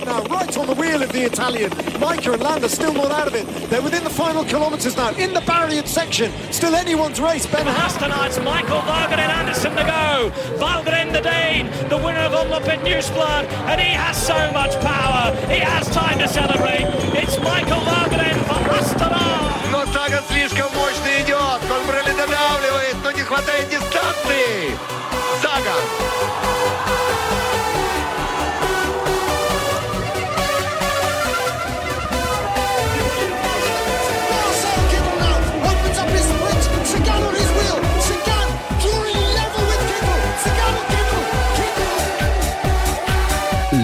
right now, right on the wheel of the Italian. Micah and Landa still not out of it. They're within the final kilometres now, in the barrier section. Still anyone's race. Ben tonight's Michael Vargren Anderson to go. Valgren the Dane, the winner of Omloop at Newsblood, and he has so much power. He has time to celebrate. It's Michael Vargren from Astana. Но Саган слишком мощно идет. Кольбрелли додавливает, но не хватает дистанции. Саган.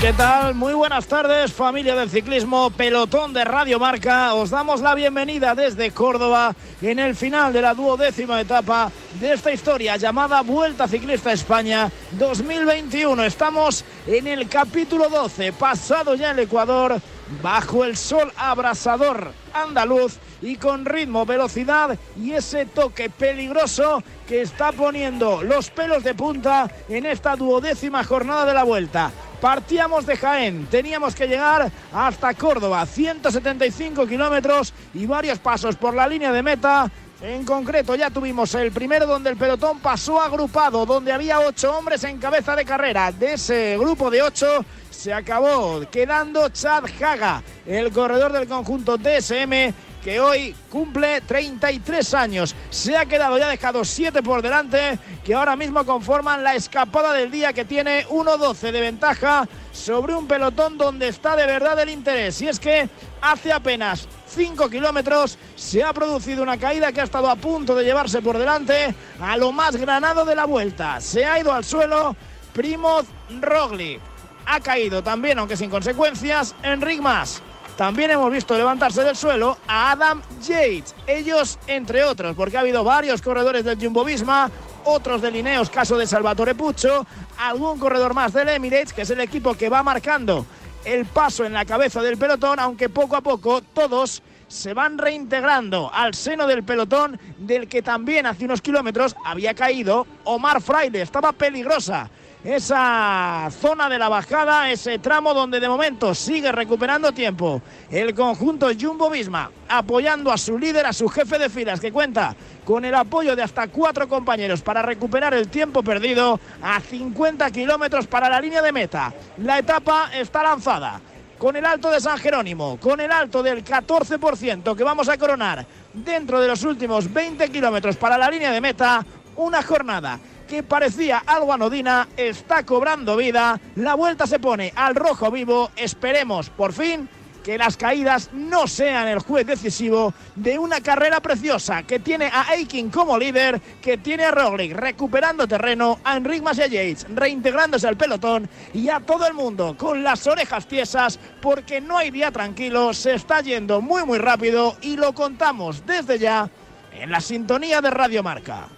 ¿Qué tal? Muy buenas tardes, familia del ciclismo, pelotón de Radio Marca. Os damos la bienvenida desde Córdoba en el final de la duodécima etapa de esta historia llamada Vuelta Ciclista España 2021. Estamos en el capítulo 12, pasado ya el Ecuador, bajo el sol abrasador andaluz y con ritmo, velocidad y ese toque peligroso que está poniendo los pelos de punta en esta duodécima jornada de la vuelta. Partíamos de Jaén, teníamos que llegar hasta Córdoba, 175 kilómetros y varios pasos por la línea de meta. En concreto ya tuvimos el primero donde el pelotón pasó agrupado, donde había ocho hombres en cabeza de carrera. De ese grupo de ocho se acabó quedando Chad Haga, el corredor del conjunto DSM que hoy cumple 33 años. Se ha quedado ya dejado 7 por delante, que ahora mismo conforman la escapada del día que tiene 1-12 de ventaja sobre un pelotón donde está de verdad el interés. Y es que hace apenas 5 kilómetros se ha producido una caída que ha estado a punto de llevarse por delante a lo más granado de la vuelta. Se ha ido al suelo Primoz Roglic. Ha caído también, aunque sin consecuencias, Enric Mas. También hemos visto levantarse del suelo a Adam Yates, ellos entre otros, porque ha habido varios corredores del Jumbo Visma, otros de Lineos, caso de Salvatore Puccio, algún corredor más del Emirates, que es el equipo que va marcando el paso en la cabeza del pelotón, aunque poco a poco todos se van reintegrando al seno del pelotón del que también hace unos kilómetros había caído Omar Fraile, estaba peligrosa esa zona de la bajada, ese tramo donde de momento sigue recuperando tiempo. El conjunto Jumbo Visma apoyando a su líder, a su jefe de filas, que cuenta con el apoyo de hasta cuatro compañeros para recuperar el tiempo perdido a 50 kilómetros para la línea de meta. La etapa está lanzada con el alto de San Jerónimo, con el alto del 14% que vamos a coronar dentro de los últimos 20 kilómetros para la línea de meta. Una jornada que parecía algo anodina está cobrando vida. La vuelta se pone al rojo vivo. Esperemos por fin que las caídas no sean el juez decisivo de una carrera preciosa que tiene a Aikin como líder, que tiene a Roglic recuperando terreno, a Enric Mas y a Yates reintegrándose al pelotón y a todo el mundo con las orejas tiesas porque no hay día tranquilo, se está yendo muy muy rápido y lo contamos desde ya en la sintonía de Radio Marca.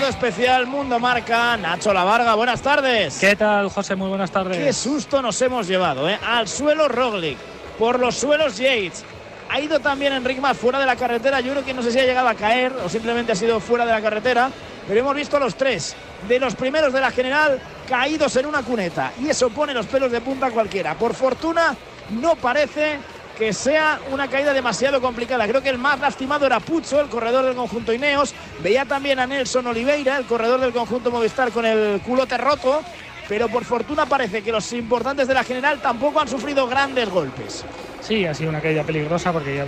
Enviado especial Mundo Marca, Nacho Lavarga, buenas tardes. ¿Qué tal, José? Muy buenas tardes. Qué susto nos hemos llevado, ¿eh? Al suelo Roglic, por los suelos Yates. Ha ido también Enric Mas fuera de la carretera. Yo creo que no sé si ha llegado a caer o simplemente ha sido fuera de la carretera. Pero hemos visto a los tres de los primeros de la general caídos en una cuneta. Y eso pone los pelos de punta a cualquiera. Por fortuna, no parece que sea una caída demasiado complicada. Creo que el más lastimado era Pucho, el corredor del conjunto Ineos. Veía también a Nelson Oliveira, el corredor del conjunto Movistar, con el culote roto. Pero por fortuna parece que los importantes de la general tampoco han sufrido grandes golpes. Sí, ha sido una caída peligrosa porque ya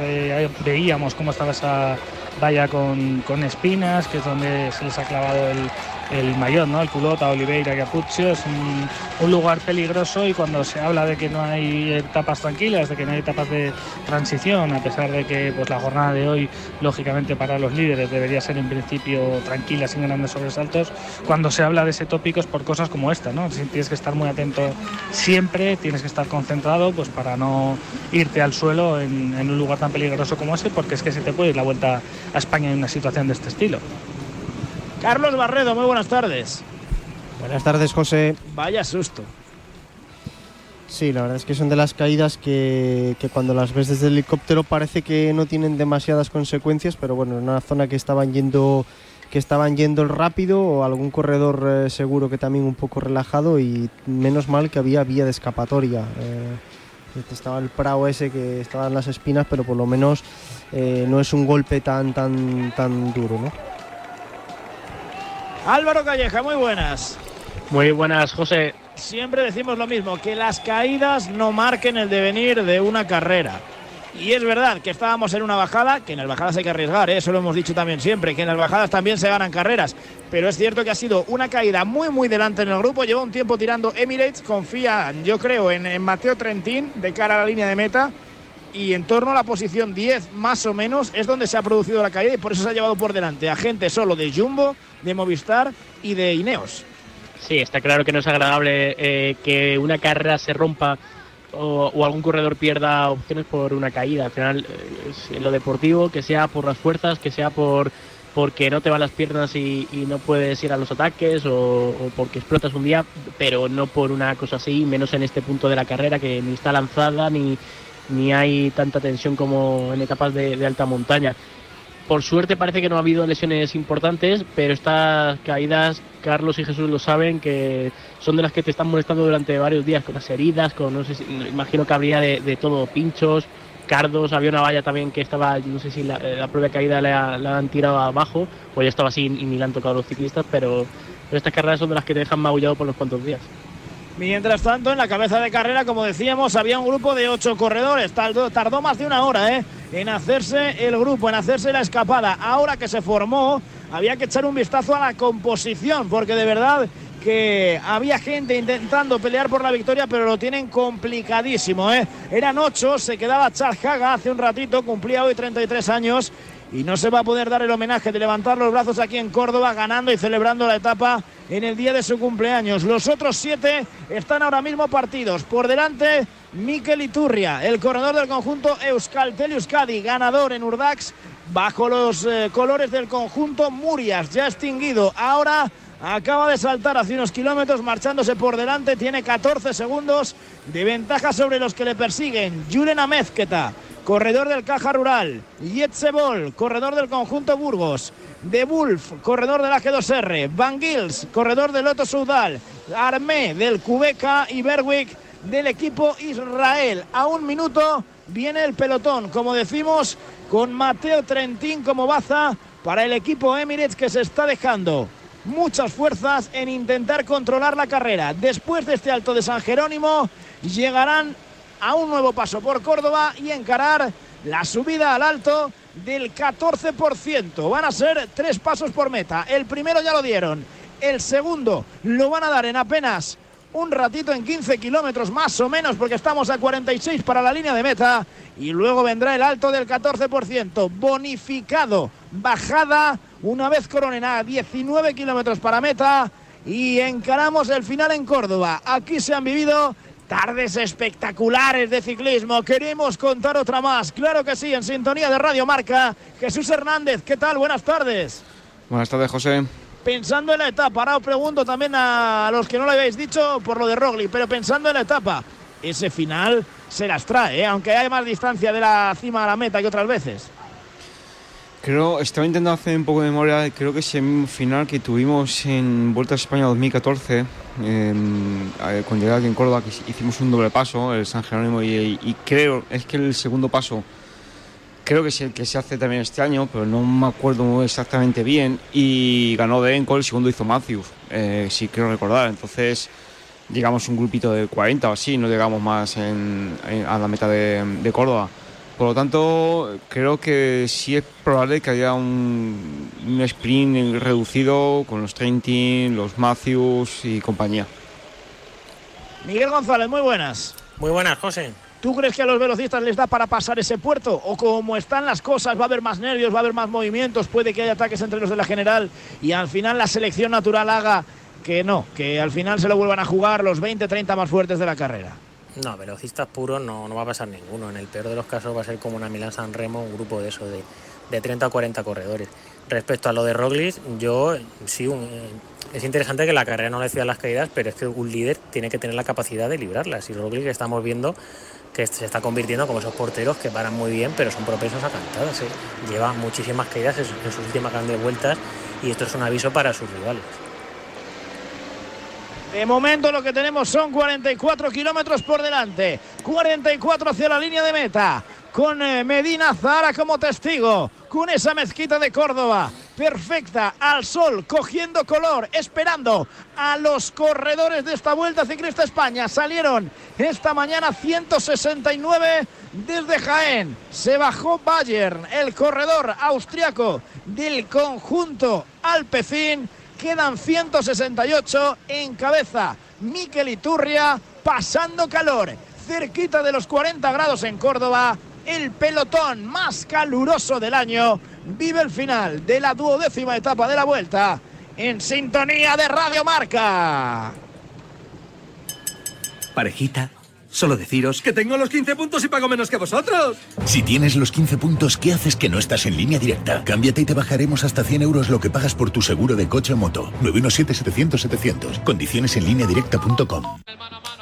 veíamos cómo estaba esa valla con, con, espinas, que es donde se les ha clavado el, el mayor, ¿no? El Culota, Oliveira, Capuzzo, es un, un, lugar peligroso y cuando se habla de que no hay etapas tranquilas, de que no hay etapas de transición, a pesar de que pues, la jornada de hoy, lógicamente para los líderes, debería ser en principio tranquila, sin grandes sobresaltos, cuando se habla de ese tópico es por cosas como esta, ¿no? Tienes que estar muy atento siempre, tienes que estar concentrado pues para no irte al suelo en, en un lugar tan peligroso como ese, porque es que se te puede ir la vuelta a España en una situación de este estilo. Carlos Barredo, muy buenas tardes. Buenas tardes, José. Vaya susto. Sí, la verdad es que son de las caídas que, que, cuando las ves desde el helicóptero parece que no tienen demasiadas consecuencias, pero bueno, en una zona que estaban yendo que estaban yendo rápido o algún corredor eh, seguro que también un poco relajado y menos mal que había vía de escapatoria. Eh, estaba el prao ese que estaban las espinas, pero por lo menos eh, no es un golpe tan tan tan duro, ¿no? Álvaro Calleja, muy buenas. Muy buenas, José. Siempre decimos lo mismo, que las caídas no marquen el devenir de una carrera. Y es verdad que estábamos en una bajada, que en las bajadas hay que arriesgar, ¿eh? eso lo hemos dicho también siempre, que en las bajadas también se ganan carreras. Pero es cierto que ha sido una caída muy, muy delante en el grupo. Lleva un tiempo tirando Emirates, confía, yo creo, en, en Mateo Trentín de cara a la línea de meta. Y en torno a la posición 10, más o menos, es donde se ha producido la caída y por eso se ha llevado por delante a gente solo de Jumbo, de Movistar y de Ineos. Sí, está claro que no es agradable eh, que una carrera se rompa o, algún corredor pierda opciones por una caída. Al final, eh, en lo deportivo, que sea por las fuerzas, que sea por porque no te van las piernas y, y no puedes ir a los ataques o, porque explotas un día, pero no por una cosa así, menos en este punto de la carrera que ni está lanzada ni, ni hay tanta tensión como en etapas de, alta montaña. Por suerte parece que no ha habido lesiones importantes, pero estas caídas, Carlos y Jesús lo saben, que son de las que te están molestando durante varios días, con las heridas, con no sé si, imagino que habría de, todo, pinchos, cardos, había una valla también que estaba, no sé si la, la propia caída la, la, han tirado abajo, o ya estaba así y ni la han tocado los ciclistas, pero, pero estas carreras son de las que te dejan magullado por los cuantos días. Mientras tanto, en la cabeza de carrera, como decíamos, había un grupo de ocho corredores. Tardó, más de una hora ¿eh? en hacerse el grupo, en hacerse la escapada. Ahora que se formó, había que echar un vistazo a la composición, porque de verdad que había gente intentando pelear por la victoria, pero lo tienen complicadísimo. ¿eh? Eran ocho, se quedaba Charles Haga hace un ratito, cumplía hoy 33 años y no se va a poder dar el homenaje de levantar los brazos aquí en Córdoba, ganando y celebrando la etapa en el día de su cumpleaños. Los otros siete están ahora mismo partidos. Por delante, Miquel Iturria, el corredor del conjunto Euskaltel Euskadi, ganador en Urdax, bajo los eh, colores del conjunto Murias, ya extinguido. Ahora acaba de saltar hace unos kilómetros, marchándose por delante, tiene 14 segundos de ventaja sobre los que le persiguen. Julen Amezqueta corredor del Caja Rural, Yetzebol, corredor del conjunto Burgos, De Wolf, corredor de la G2R, Van Gils, corredor del Loto Sudal, Armé del Cubeca y Berwick del equipo Israel. A un minuto viene el pelotón, como decimos, con Mateo Trentín como baza para el equipo Emirates que se está dejando muchas fuerzas en intentar controlar la carrera. Después de este alto de San Jerónimo, llegarán a un nuevo paso por Córdoba y encarar la subida al alto del 14%. Van a ser tres pasos por meta. El primero ya lo dieron. El segundo lo van a dar en apenas un ratito en 15 kilómetros más o menos porque estamos a 46 para la línea de meta y luego vendrá el alto del 14% bonificado bajada una vez coronena 19 kilómetros para meta y encaramos el final en Córdoba aquí se han vivido tardes espectaculares de ciclismo. Queremos contar otra más. Claro que sí, en sintonía de Radio Marca. Jesús Hernández, ¿qué tal? Buenas tardes. Buenas tardes, José. Pensando en la etapa, ahora os pregunto también a los que no lo habéis dicho por lo de Rogli, pero pensando en la etapa, ese final se las trae, ¿eh? aunque hay más distancia de la cima a la meta que otras veces. Creo, estaba intentando hacer un poco de memoria, creo que ese final que tuvimos en Vuelta a España 2014, eh, con aquí en Córdoba, hicimos un doble paso, el San Jerónimo, y, creo, es que el segundo paso, creo que es el que se hace también este año, pero no me acuerdo exactamente bien, y ganó de Enco, el segundo hizo Matthews, eh, si quiero recordar, entonces llegamos un grupito de 40 o así, no llegamos más en, en, a la meta de Córdoba Por lo tanto, creo que sí es probable que haya un, un sprint reducido con los Trentin, los Matthews y compañía. Miguel González, muy buenas. Muy buenas, José. ¿Tú crees que a los velocistas les da para pasar ese puerto? ¿O como están las cosas, va a haber más nervios, va a haber más movimientos, puede que haya ataques entre los de la general y al final la selección natural haga que no, que al final se lo vuelvan a jugar los 20, 30 más fuertes de la carrera? No, velocistas puros no, no va a pasar ninguno. En el peor de los casos va a ser como una Milán San Remo, un grupo de eso, de, de 30 o 40 corredores. Respecto a lo de Roglic, yo sí, un, es interesante que la carrera no le decida las caídas, pero es que un líder tiene que tener la capacidad de librarlas. Y Roglic estamos viendo que se está convirtiendo como esos porteros que paran muy bien, pero son propensos a cantadas. ¿eh? Lleva muchísimas caídas en sus últimas grandes vueltas y esto es un aviso para sus rivales. De momento lo que tenemos son 44 kilómetros por delante, 44 hacia la línea de meta, con eh, Medina Zara como testigo, con esa mezquita de Córdoba, perfecta, al sol, cogiendo color, esperando a los corredores de esta Vuelta Ciclista España. Salieron esta mañana 169 desde Jaén. Se bajó Bayern, el corredor austriaco del conjunto Alpecin. Quedan 168 en cabeza. Miquel Iturria pasando calor. Cerquita de los 40 grados en Córdoba. El pelotón más caluroso del año vive el final de la duodécima etapa de la vuelta en sintonía de Radio Marca. Parejita, solo deciros que tengo los 15 puntos y pago menos que vosotros. Si tienes los 15 puntos, ¿qué haces que no estás en línea directa? Cámbiate y te bajaremos hasta 100 euros lo que pagas por tu seguro de coche o moto. 917-700-700. Condiciones en línea directa.com.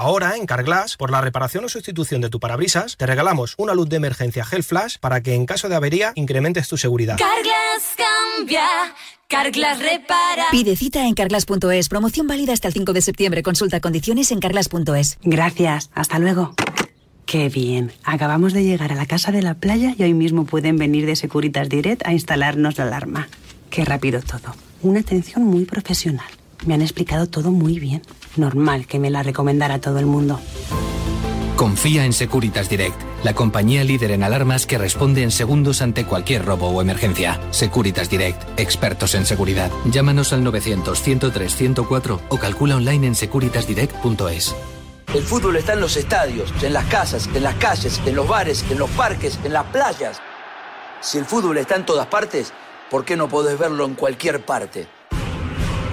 Ahora, en Carglass, por la reparación o sustitución de tu parabrisas, te regalamos una luz de emergencia Gel Flash para que en caso de avería incrementes tu seguridad. Carglass cambia, Carglass repara. Pide cita en carglass.es. Promoción válida hasta el 5 de septiembre. Consulta condiciones en carglass.es. Gracias, hasta luego. Qué bien. Acabamos de llegar a la casa de la playa y hoy mismo pueden venir de Securitas Direct a instalarnos la alarma. Qué rápido todo. Una atención muy profesional. Me han explicado todo muy bien. Normal que me la recomendara a todo el mundo. Confía en Securitas Direct, la compañía líder en alarmas que responde en segundos ante cualquier robo o emergencia. Securitas Direct, expertos en seguridad. Llámanos al 900-103-104 o calcula online en securitasdirect.es. El fútbol está en los estadios, en las casas, en las calles, en los bares, en los parques, en las playas. Si el fútbol está en todas partes, ¿por qué no podés verlo en cualquier parte?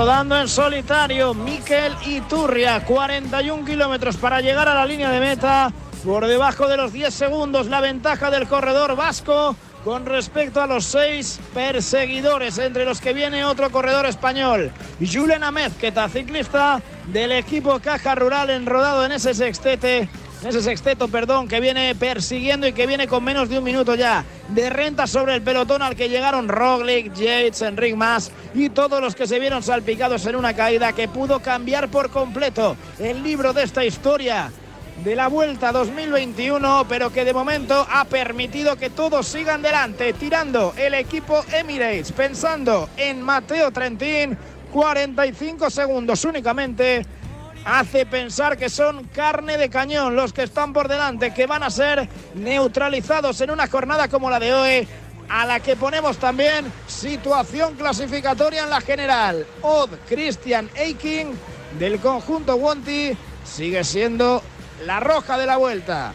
Rodando en solitario Miquel Iturria, 41 kilómetros para llegar a la línea de meta. Por debajo de los 10 segundos la ventaja del corredor vasco con respecto a los seis perseguidores, entre los que viene otro corredor español, Julen Amezqueta, ciclista del equipo Caja Rural, enrodado en ese sextete, ese sexteto, perdón, que viene persiguiendo y que viene con menos de un minuto ya de renta sobre el pelotón al que llegaron Roglic, Yates, Enric Mas y todos los que se vieron salpicados en una caída que pudo cambiar por completo el libro de esta historia de la Vuelta 2021, pero que de momento ha permitido que todos sigan delante, tirando el equipo Emirates, pensando en Mateo Trentín, 45 segundos únicamente. Hace pensar que son carne de cañón los que están por delante, que van a ser neutralizados en una jornada como la de hoy, a la que ponemos también situación clasificatoria en la general. Odd Christian Eiking del conjunto Wanty sigue siendo la roja de la vuelta.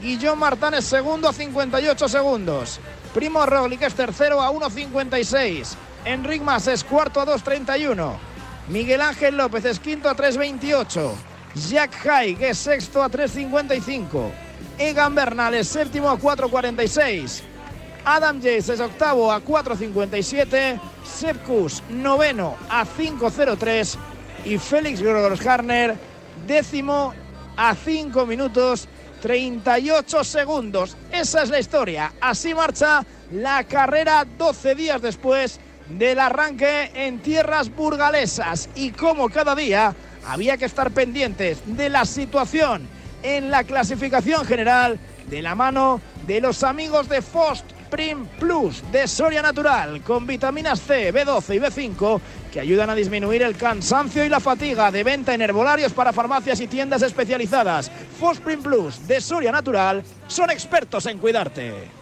Guillón Martán segundo a 58 segundos. Primo Roglic es tercero a 1.56. Enric Mas es cuarto a 2.31. Miguel Ángel López es quinto a 3.28. Jack Haig es sexto a 3.55. Egan Bernal es séptimo a 4.46. Adam Yates es octavo a 4.57. Sepkus noveno a 5.03. Y Félix Grossharner décimo a 5 minutos 38 segundos. Esa es la historia. Así marcha la carrera 12 días después del arranque en tierras burgalesas. Y como cada día había que estar pendientes de la situación en la clasificación general de la mano de los amigos de Fost Prim Plus de Soria Natural con vitaminas C, B12 y B5 que ayudan a disminuir el cansancio y la fatiga de venta en herbolarios para farmacias y tiendas especializadas. Fosprin Plus de Soria Natural son expertos en cuidarte.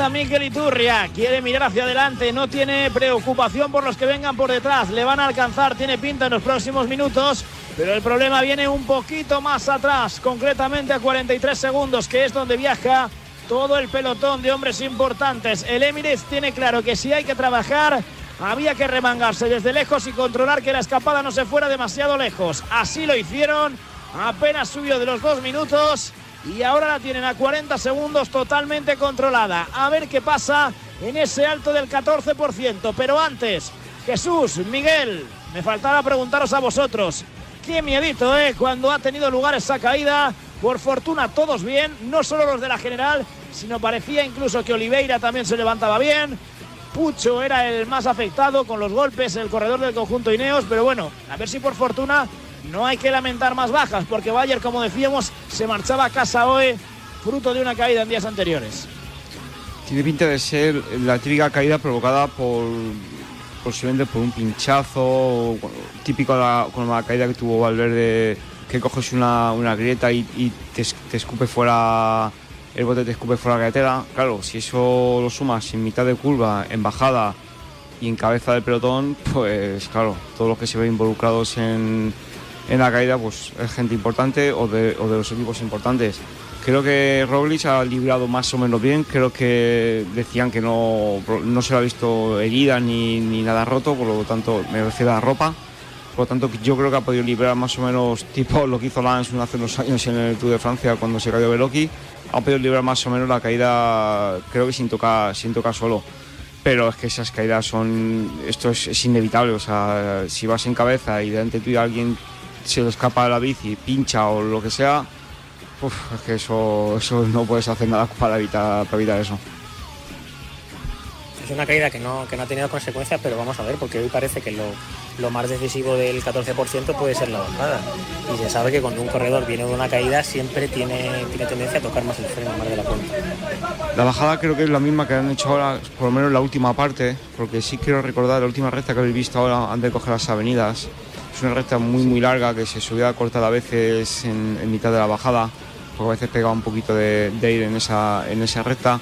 Intenta Miquel Iturria, quiere mirar hacia adelante, no tiene preocupación por los que vengan por detrás, le van a alcanzar, tiene pinta en los próximos minutos, pero el problema viene un poquito más atrás, concretamente a 43 segundos, que es donde viaja todo el pelotón de hombres importantes. El Emirates tiene claro que si hay que trabajar, había que remangarse desde lejos y controlar que la escapada no se fuera demasiado lejos. Así lo hicieron, apenas subió de los dos minutos y ahora la tienen a 40 segundos totalmente controlada. A ver qué pasa en ese alto del 14%. Pero antes, Jesús, Miguel, me faltaba preguntaros a vosotros. Qué miedito, ¿eh? Cuando ha tenido lugar esa caída. Por fortuna, todos bien, no solo los de la general, sino parecía incluso que Oliveira también se levantaba bien. Pucho era el más afectado con los golpes, el corredor del conjunto Ineos, pero bueno, a ver si por fortuna no hay que lamentar más bajas, porque Bayer, como decíamos, se marchaba a casa hoy, fruto de una caída en días anteriores. Tiene pinta de ser la típica caída provocada por posiblemente por un pinchazo, típico la, con la caída que tuvo Valverde, que coges una, una grieta y, y te, te, escupe fuera, el bote te escupe fuera la carretera. Claro, si eso lo sumas en mitad de curva, en bajada y en cabeza del pelotón, pues claro, todos los que se ven involucrados en, en la caída pues es gente importante o de, o de los equipos importantes. Creo que Roglic ha librado más o menos bien, creo que decían que no, no se le ha visto herida ni, ni nada roto, por lo tanto me refiero a la ropa. Por lo tanto, yo creo que ha podido librar más o menos tipo lo que hizo Lance hace unos años en el Tour de Francia cuando se cayó Veloki. Ha podido librar más o menos la caída, creo que sin tocar, sin tocar solo. Pero es que esas caídas son. Esto es, es inevitable. O sea, si vas en cabeza y delante tuyo alguien se le escapa la bici, pincha o lo que sea, uf, es que eso, eso no puedes hacer nada para evitar, para evitar eso. Es una caída que no, que no ha tenido consecuencias, pero vamos a ver, porque hoy parece que lo, lo más decisivo del 14% puede ser la bajada. Y se sabe que cuando un corredor viene de una caída siempre tiene, tiene tendencia a tocar más el freno, más de la cuenta. La bajada creo que es la misma que han hecho ahora, por lo menos en la última parte, porque sí quiero recordar la última recta que habéis visto ahora antes de coger las avenidas. Es una recta muy muy larga que se subía cortada a veces en, en mitad de la bajada, porque a veces pegaba un poquito de, de aire en esa, en esa recta.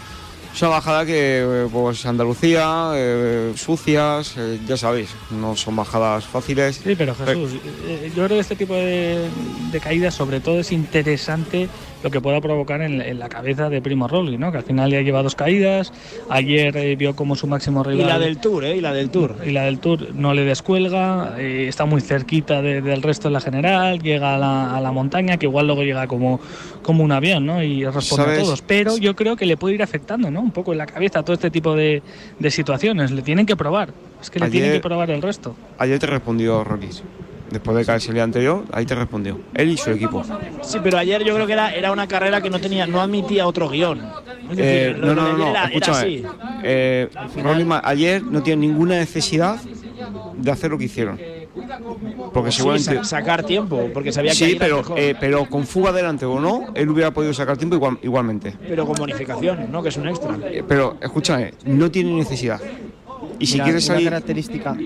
Es una bajada que, pues, Andalucía, eh, sucias, eh, ya sabéis, no son bajadas fáciles. Sí, pero Jesús, eh, yo creo que este tipo de, de, caídas, sobre todo, es interesante lo que pueda provocar en, en la cabeza de Primo Roglic, ¿no? Que al final ya lleva dos caídas. Ayer eh, vio como su máximo rival. Y la del Tour, ¿eh? Y la del Tour. Y la del Tour no le descuelga, eh, está muy cerquita de, del resto de la general, llega a la, a la, montaña, que igual luego llega como, como un avión, ¿no? Y responde ¿Sabes? a todos. Pero yo creo que le puede ir afectando, ¿no? Un poco en la cabeza todo este tipo de, de situaciones. Le tienen que probar. Es que le Ayer- tienen que probar el resto. Ayer te respondió Roglic. Después de caerse el día anterior, ahí te respondió. Él y su equipo. Sí, pero ayer yo creo que era, era una carrera que no tenía, no admitía otro guion. Decir, Eh, no, no, no, era- era escúchame. así. Eh, ma- ayer no tiene ninguna necesidad de hacer lo que hicieron. Porque Sí, seguramente. sa- sacar tiempo, porque sabía que Sí, era pero, eh, pero con fuga adelante o no, él hubiera podido sacar tiempo igual- igualmente. pero con bonificación, ¿no? Que es un extra. Eh, Pero escúchame, no tiene necesidad. Y si Mira, quieres salir. Una característica,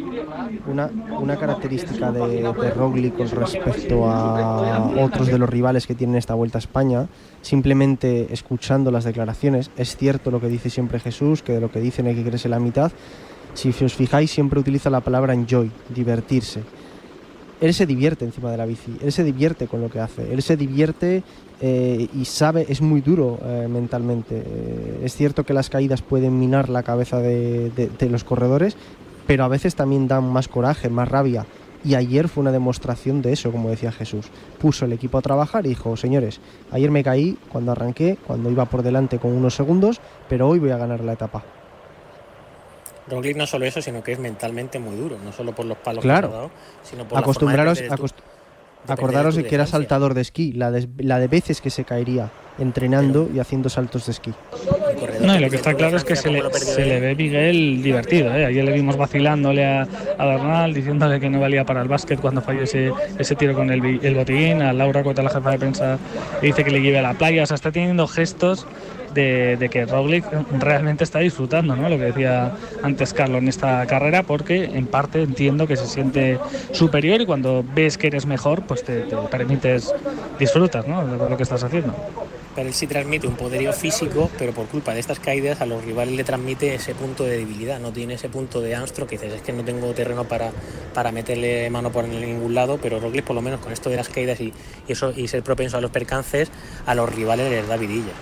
una, una característica de, de Roglic con respecto a otros de los rivales que tienen esta Vuelta a España, simplemente escuchando las declaraciones, es cierto lo que dice siempre Jesús, que de lo que dicen hay que creerse la mitad. Si os fijáis, siempre utiliza la palabra enjoy, divertirse. Él se divierte encima de la bici, él se divierte con lo que hace, él se divierte eh, y sabe, es muy duro eh, mentalmente. Eh, es cierto que las caídas pueden minar la cabeza de, de- de los corredores, pero a veces también dan más coraje, más rabia. Y ayer fue una demostración de eso, como decía Jesús. Puso el equipo a trabajar y dijo, señores, ayer me caí cuando arranqué, cuando iba por delante con unos segundos, pero hoy voy a ganar la etapa. Roglic no solo eso, sino que es mentalmente muy duro, no solo por los palos Claro. que ha dado, sino por Acostumbraros, la forma de acost- acordaros de que era saltador de esquí, la de, la de veces que se caería entrenando y haciendo saltos de esquí. No, y lo que está claro es que se le, se le ve Miguel divertido. ¿eh? Ayer le vimos vacilándole a, a Bernal, diciéndole que no valía para el básquet cuando falló ese, ese tiro con el, botín. A Laura Cueta, la jefa de prensa, dice que le lleve a la playa. O sea, está teniendo gestos de, de que Roglic realmente está disfrutando, ¿no? Lo que decía antes Carlos en esta carrera, porque en parte entiendo que se siente superior y cuando ves que eres mejor, pues te, te permites disfrutar, ¿no? De lo que estás haciendo. Pero él sí transmite un poderío físico, pero por culpa de estas caídas a los rivales le transmite ese punto de debilidad, no tiene ese punto de Armstrong que dices, es que no tengo terreno para, para meterle mano por ningún lado, pero Roglic por lo menos con esto de las caídas y, y eso y ser propenso a los percances, a los rivales les da vidilla.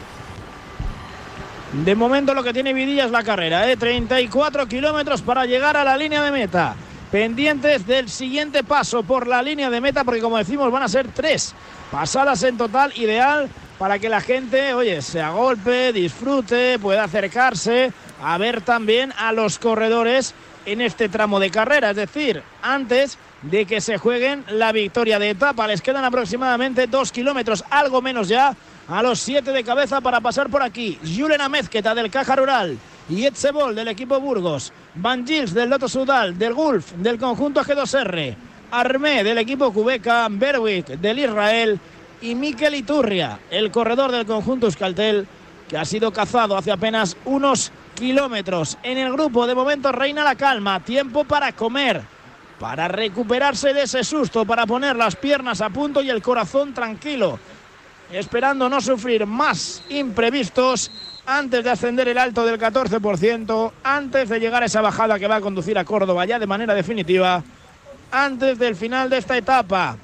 De momento lo que tiene Vidilla es la carrera, ¿eh? 34 kilómetros para llegar a la línea de meta. Pendientes del siguiente paso por la línea de meta, porque como decimos van a ser tres pasadas en total, ideal para que la gente, oye, se agolpe, disfrute, pueda acercarse a ver también a los corredores en este tramo de carrera, es decir, antes de que se jueguen la victoria de etapa. Les quedan aproximadamente dos kilómetros, algo menos ya, a los siete de cabeza para pasar por aquí. Julen Amezqueta del Caja Rural y Etzebol del equipo Burgos. Van Gils del Loto Sudal, del Gulf, del conjunto G2R. Armé del equipo Cubeca, Berwick del Israel y Mikel Iturria, el corredor del conjunto Euskaltel, que ha sido cazado hace apenas unos kilómetros. En el grupo de momento reina la calma, tiempo para comer, para recuperarse de ese susto, para poner las piernas a punto y el corazón tranquilo, esperando no sufrir más imprevistos antes de ascender el alto del 14%, antes de llegar a esa bajada que va a conducir a Córdoba ya de manera definitiva, antes del final de esta etapa.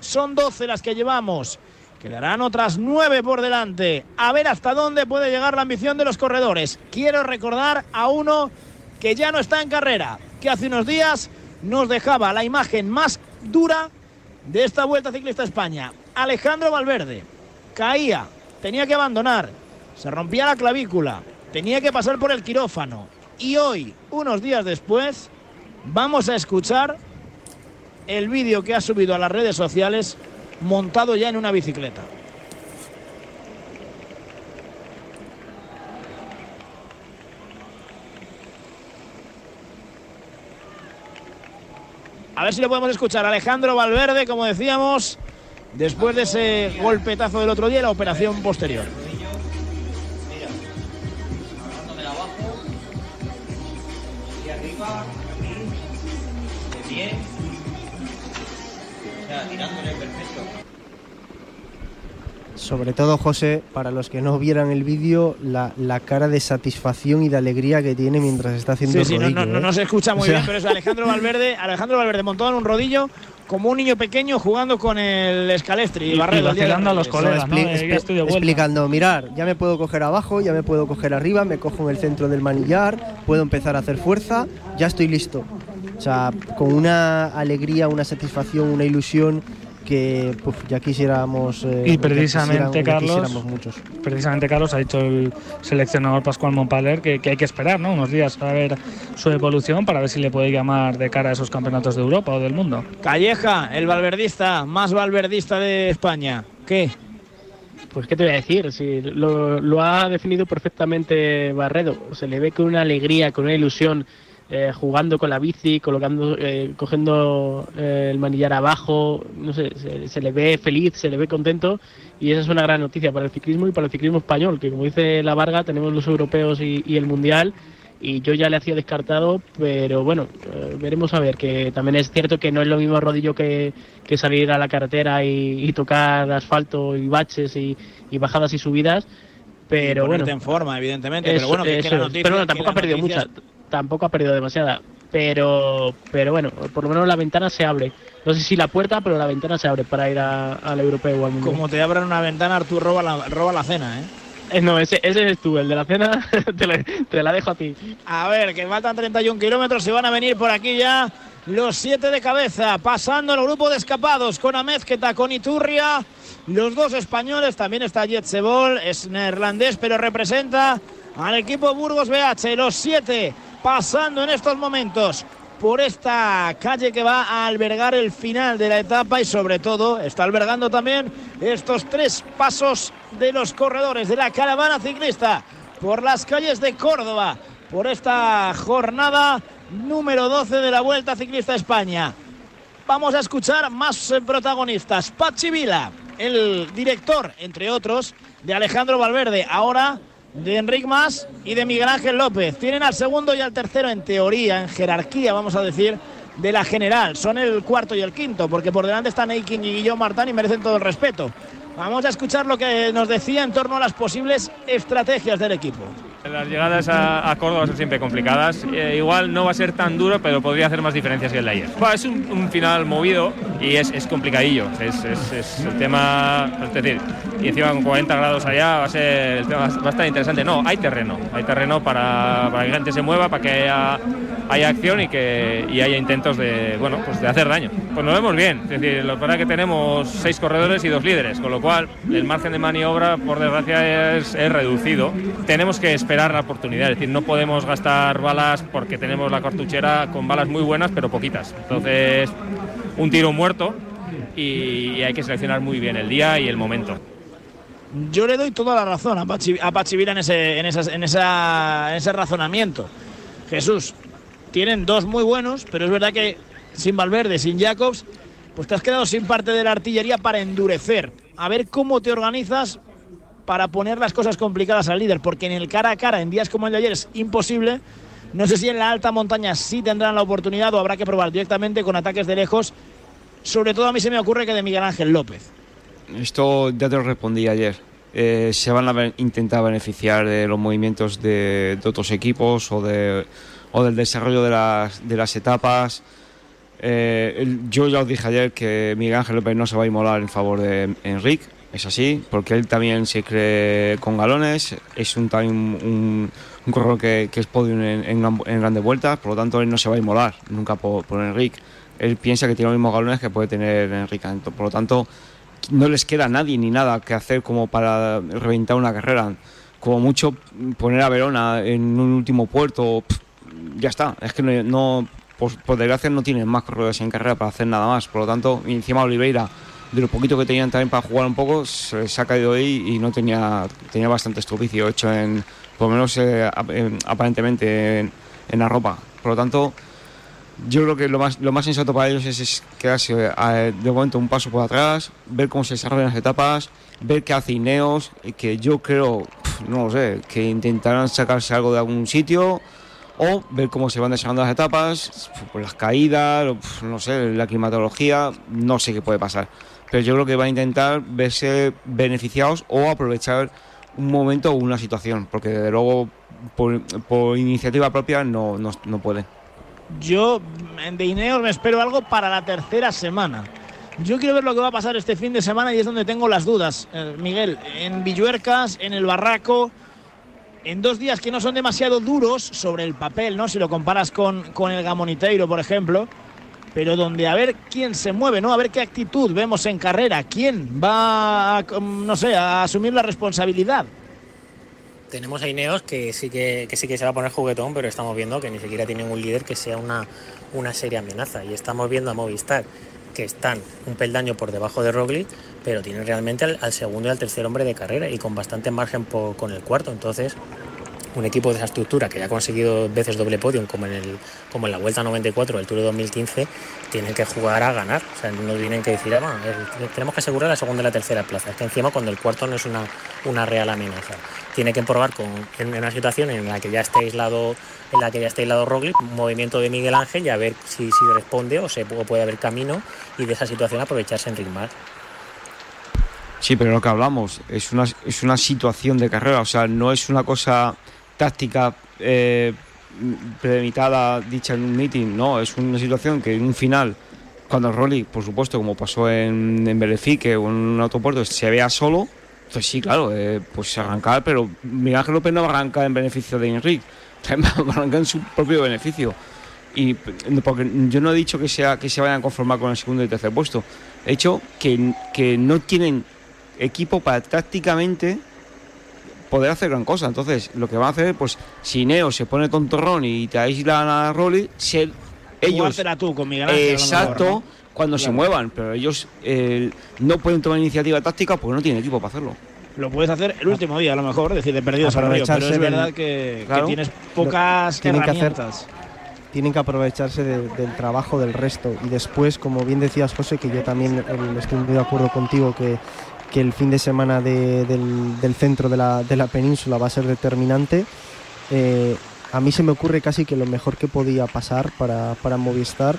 Son 12 las que llevamos. Quedarán otras 9 por delante. A ver hasta dónde puede llegar la ambición de los corredores. Quiero recordar a uno que ya no está en carrera, que hace unos días nos dejaba la imagen más dura de esta Vuelta Ciclista España. Alejandro Valverde caía, tenía que abandonar, se rompía la clavícula, tenía que pasar por el quirófano. Y hoy, unos días después, vamos a escuchar el vídeo que ha subido a las redes sociales montado ya en una bicicleta. A ver si lo podemos escuchar. Alejandro Valverde, como decíamos, después de ese golpetazo del otro día la operación posterior. Sobre todo, José, para los que no vieran el vídeo, la, la cara de satisfacción y de alegría que tiene mientras está haciendo Sí, el sí, rodillo, no, no, ¿eh? no se escucha muy O sea, bien, pero es Alejandro Valverde, Alejandro Valverde montado en un rodillo como un niño pequeño jugando con el Escalestri y, Y- Barredo. y a los colegas, ¿no? expli- Eh, explicando, mirar, ya me puedo coger abajo, ya me puedo coger arriba, me cojo en el centro del manillar, puedo empezar a hacer fuerza, ya estoy listo. O sea, con una alegría, una satisfacción, una ilusión que ya quisiéramos. eh, Y ya precisamente, ya Carlos, quisiéramos muchos. precisamente Carlos ha dicho el seleccionador Pascual Montpaler que, que hay que esperar ¿no? unos días para ver su evolución, para ver si le puede llamar de cara a esos campeonatos de Europa o del mundo. Calleja, el valverdista, más valverdista de España. ¿Qué? Pues qué te voy a decir, si lo, lo ha definido perfectamente Barredo. Se le ve con una alegría, con una ilusión, eh, jugando con la bici, colocando, eh, cogiendo eh, el manillar abajo, no sé, se, se le ve feliz, se le ve contento y esa es una gran noticia para el ciclismo y para el ciclismo español, que como dice la Varga, tenemos los europeos y, y el mundial y yo ya le hacía descartado, pero bueno, eh, veremos a ver, que también es cierto que no es lo mismo rodillo que, que salir a la carretera y, y tocar asfalto y baches y, y bajadas y subidas, pero Y bueno. en forma, evidentemente. Eso- pero bueno, que, es que la noticia- pero que tampoco ha las perdido noticias- mucha, tampoco ha perdido demasiada, pero pero bueno, por lo menos la ventana se abre. No sé si la puerta, pero la ventana se abre para ir a- al europeo o al mundial. Como te abran una ventana, Artur roba la, roba la cena, ¿eh? Eh, no, ese, ese eres tú, el de la cena, te, la- te la dejo a ti. A ver, que faltan 31 kilómetros y van a venir por aquí ya los siete de cabeza, pasando el grupo de escapados con Amezqueta, con Iturria, los dos españoles, también está Jet Sebol, es neerlandés, pero representa al equipo Burgos BH, los siete pasando en estos momentos por esta calle que va a albergar el final de la etapa y sobre todo está albergando también estos tres pasos de los corredores de la caravana ciclista por las calles de Córdoba, por esta jornada número 12 de la Vuelta Ciclista España. Vamos a escuchar más protagonistas. Pachi Vila, el director, entre otros, de Alejandro Valverde, ahora de Enric Mas y de Miguel Ángel López. Tienen al segundo y al tercero en teoría, en jerarquía, vamos a decir, de la general. Son el cuarto y el quinto, porque por delante están Eiking y Guillaume Martán y merecen todo el respeto. Vamos a escuchar lo que nos decía en torno a las posibles estrategias del equipo. Las llegadas a, Córdoba son siempre complicadas. Eh, igual no va a ser tan duro, pero podría hacer más diferencias que el de ayer. Es un, final movido y es, complicadillo. Es, el tema, es decir, y encima con 40 grados allá va a ser el tema estar interesante. No, hay terreno, hay terreno para, para que la gente se mueva, para que haya, haya acción y que y haya intentos de, bueno, pues de hacer daño. Pues nos vemos bien. Es decir, lo es que tenemos seis corredores y dos líderes, con lo cual el margen de maniobra, por desgracia, es, es reducido. Tenemos que esperar la oportunidad, es decir, no podemos gastar balas porque tenemos la cartuchera con balas muy buenas, pero poquitas. Entonces, un tiro muerto y hay que seleccionar muy bien el día y el momento. Yo le doy toda la razón a Pachi, a Pachi Vila en ese, en, esas- en esa- en ese razonamiento. Jesús, tienen dos muy buenos, pero es verdad que sin Valverde, sin Jacobs, pues te has quedado sin parte de la artillería para endurecer. A ver cómo te organizas para poner las cosas complicadas al líder, porque en el cara a cara, en días como el de ayer, es imposible. No sé si en la alta montaña sí tendrán la oportunidad o habrá que probar directamente con ataques de lejos. Sobre todo a mí se me ocurre que de Miguel Ángel López. Esto ya te lo respondí ayer. Eh, se van a intentar beneficiar de los movimientos de, de otros equipos o, de, o del desarrollo de las, de las etapas. Eh, yo ya os dije ayer que Miguel Ángel López no se va a inmolar en favor de Enrique, es así, porque él también se cree con galones, es un, también un, un corredor que, que es podium en, en en grandes vueltas, por lo tanto él no se va a inmolar nunca por, por Enrique. Él piensa que tiene los mismos galones que puede tener Enrique, por lo tanto no les queda nadie ni nada que hacer como para reventar una carrera. Como mucho poner a Verona en un último puerto, pff, ya está. Es que no, no- por, desgracia no tienen más corredores en carrera para hacer nada más. Por lo tanto, encima Oliveira, de lo poquito que tenían también para jugar un poco, se, se ha caído ahí y no tenía, tenía bastante estupicio hecho en, por lo menos eh, en- aparentemente en, en la ropa. Por lo tanto, yo creo que lo más, lo más sensato para ellos es, es quedarse eh, de momento un paso por atrás, ver cómo se desarrollan las etapas, ver qué hace Ineos, que yo creo, pf, no lo sé, que intentarán sacarse algo de algún sitio o ver cómo se van desarrollando las etapas, por las caídas, pf, no sé, la climatología, no sé qué puede pasar. Pero yo creo que van a intentar verse beneficiados o aprovechar un momento o una situación, porque desde luego por, iniciativa propia no, no, no pueden. Yo de Ineos me espero algo para la tercera semana. Yo quiero ver lo que va a pasar este fin de semana y es donde tengo las dudas. Eh, Miguel, en Villuercas, en el Barraco, en dos días que no son demasiado duros sobre el papel, ¿no? Si lo comparas con, con el Gamoniteiro, por ejemplo. pero donde a ver quién se mueve, ¿no? A ver qué actitud vemos en carrera, quién va, a, no sé, a asumir la responsabilidad. Tenemos a Ineos que sí que, que sí que se va a poner juguetón, pero estamos viendo que ni siquiera tienen un líder que sea una, una seria amenaza. Y estamos viendo a Movistar que están un peldaño por debajo de Roglic, pero tienen realmente al, al segundo y al tercer hombre de carrera y con bastante margen con el cuarto. Entonces, un equipo de esa estructura que ya ha conseguido veces doble podium, como en, el, como en la Vuelta 94 del Tour de 2015, tienen que jugar a ganar. O sea, no tienen que decir, ah, bueno, tenemos que asegurar la segunda y la tercera plaza. Es que encima cuando el cuarto no es una, una real amenaza. Tiene que probar con, en una situación en la que ya esté aislado en la que ya esté aislado Roglic, un movimiento de Miguel Ángel y a ver si, si responde o, se, puede haber camino y de esa situación aprovecharse en ritmar. Sí, pero lo que hablamos es una, es una situación de carrera, o sea, no es una cosa táctica eh, premeditada, dicha en un meeting, no, es una situación que en un final, cuando Rolly, por supuesto, como pasó en, en Berefique o en un autopuerto, se vea solo, pues sí, claro, eh, pues arrancar, pero Miguel Ángel López no va a arrancar en beneficio de Enrique, va a arrancar en su propio beneficio. Y porque yo no he dicho que sea que se vayan a conformar con el segundo y tercer puesto. He dicho que, que no tienen equipo para tácticamente poder hacer gran cosa. Entonces, lo que van a hacer, pues, si Neo se pone tontorrón y te aíslan a Rolly, ser ellos. Tú con Miguel Ángel, Exacto, mejor, ¿no? cuando se muevan, pero ellos eh, no pueden tomar iniciativa táctica porque no tienen equipo para hacerlo. Lo puedes hacer el último día, a lo mejor, decir, de perdidos al río, pero Aprovecharse es verdad del- que, tienes pocas tienen que hacer- tienen que aprovecharse de- del trabajo del resto. Y después, como bien decías, José, que yo también eh, estoy muy de acuerdo contigo que, que el fin de semana de- del, centro de la, península va a ser determinante. eh, a mí se me ocurre casi que lo mejor que podía pasar para, Movistar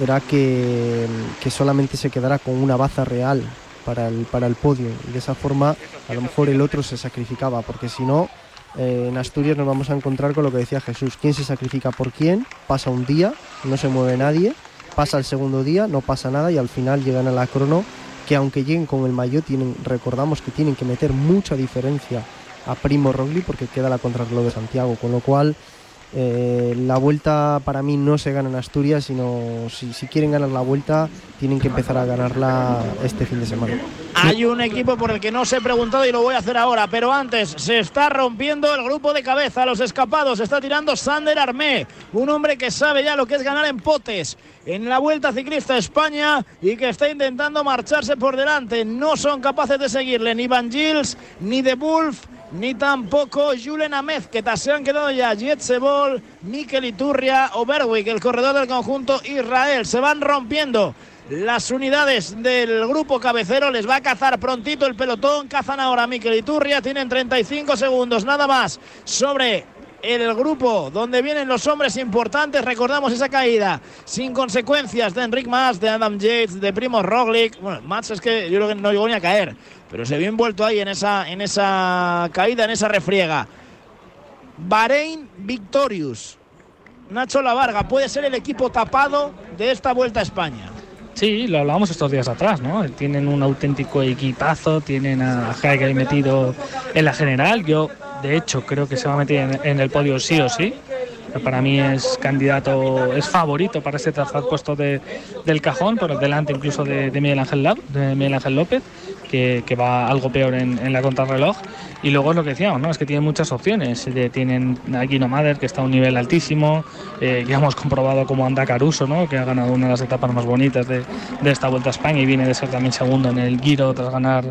era que, solamente se quedara con una baza real para el, para el podio. Y de esa forma, a lo mejor el otro se sacrificaba, porque si no, eh, en Asturias nos vamos a encontrar con lo que decía Jesús, quién se sacrifica por quién, pasa un día, no se mueve nadie, pasa el segundo día, no pasa nada y al final llegan a la crono que aunque lleguen con el maillot, tienen, recordamos que tienen que meter mucha diferencia a Primo Roglic porque queda la contrarreloj de Santiago, con lo cual eh, la vuelta para mí no se gana en Asturias, sino si, quieren ganar la vuelta tienen que empezar a ganarla este fin de semana. Hay un equipo por el que no os he preguntado y lo voy a hacer ahora, pero antes se está rompiendo el grupo de cabeza, los escapados, está tirando Sander Armé, un hombre que sabe ya lo que es ganar en potes en la Vuelta Ciclista España y que está intentando marcharse por delante. No son capaces de seguirle ni Van Gils, ni De Wolf, ni tampoco Julen Amez, que se han quedado ya. Jet Sebol, Mikel Iturria o Berwick, el corredor del conjunto Israel. Se van rompiendo las unidades del grupo cabecero, les va a cazar prontito el pelotón, cazan ahora a Mikel Iturria, tienen 35 segundos nada más sobre el grupo donde vienen los hombres importantes, recordamos esa caída sin consecuencias de Enric Mas, de Adam Yates, de Primo Roglic, bueno, Mas es que yo creo que no llegó ni a caer, pero se vio envuelto ahí en esa, en esa caída, en esa refriega. Bahrein Victorious. Nacho Lavarga puede ser el equipo tapado de esta vuelta a España. Sí, lo hablábamos estos días atrás, ¿no? Tienen un auténtico equipazo, tienen a Jaime ahí metido en la general. Yo, de hecho, creo que se va a meter en, en el podio sí o sí. Para mí es candidato, es favorito para ese tercer puesto de- del cajón, por delante incluso de Miguel Ángel Lab- de Miguel Ángel López, que, que va algo peor en, en la contrarreloj. Y luego es lo que decíamos, ¿no? Es que tienen muchas opciones. Eh, Tienen a Guino Mader, que está a un nivel altísimo, eh, ya hemos comprobado cómo anda Caruso, ¿no? Que ha ganado una de las etapas más bonitas de, de esta Vuelta a España y viene de ser también segundo en el Giro tras ganar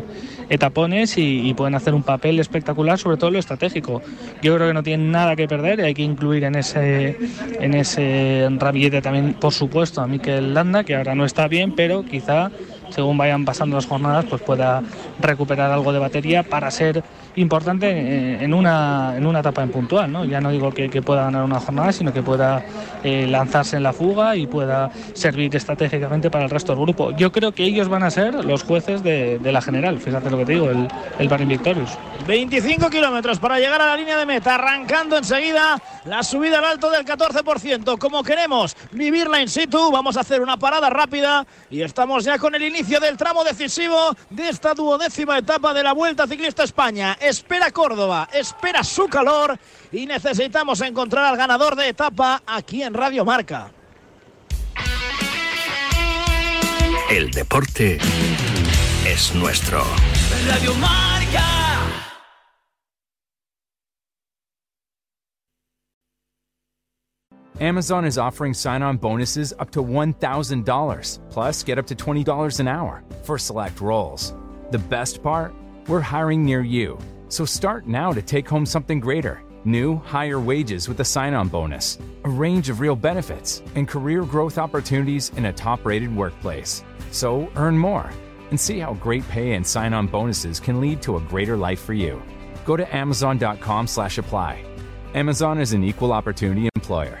etapones y, y pueden hacer un papel espectacular, sobre todo lo estratégico. Yo creo que no tienen nada que perder y hay que incluir en ese, en ese ramillete también, por supuesto, a Mikel Landa, que ahora no está bien, pero quizá según vayan pasando las jornadas, pues pueda recuperar algo de batería para ser importante en una, en una etapa en puntual. ¿no? Ya no digo que, que pueda ganar una jornada, sino que pueda eh, lanzarse en la fuga y pueda servir estratégicamente para el resto del grupo. Yo creo que ellos van a ser los jueces de, de la general, fíjate lo que te digo, el, el Bahrein Victorious. 25 kilómetros para llegar a la línea de meta, arrancando enseguida la subida al alto del 14%. Como queremos vivirla in situ, vamos a hacer una parada rápida y estamos ya con el inicio del tramo decisivo de esta duodécima etapa de la Vuelta Ciclista España. Espera Córdoba, espera su calor y necesitamos encontrar al ganador de etapa aquí en Radio Marca. El deporte es nuestro. Radio Marca. Amazon is offering sign on bonuses up to $1,000, plus get up to $20 an hour for select roles. The best part? We're hiring near you. So start now to take home something greater new, higher wages with a sign on bonus, a range of real benefits, and career growth opportunities in a top rated workplace. So earn more and see how great pay and sign on bonuses can lead to a greater life for you. Go to amazon.com slash apply. Amazon is an equal opportunity employer.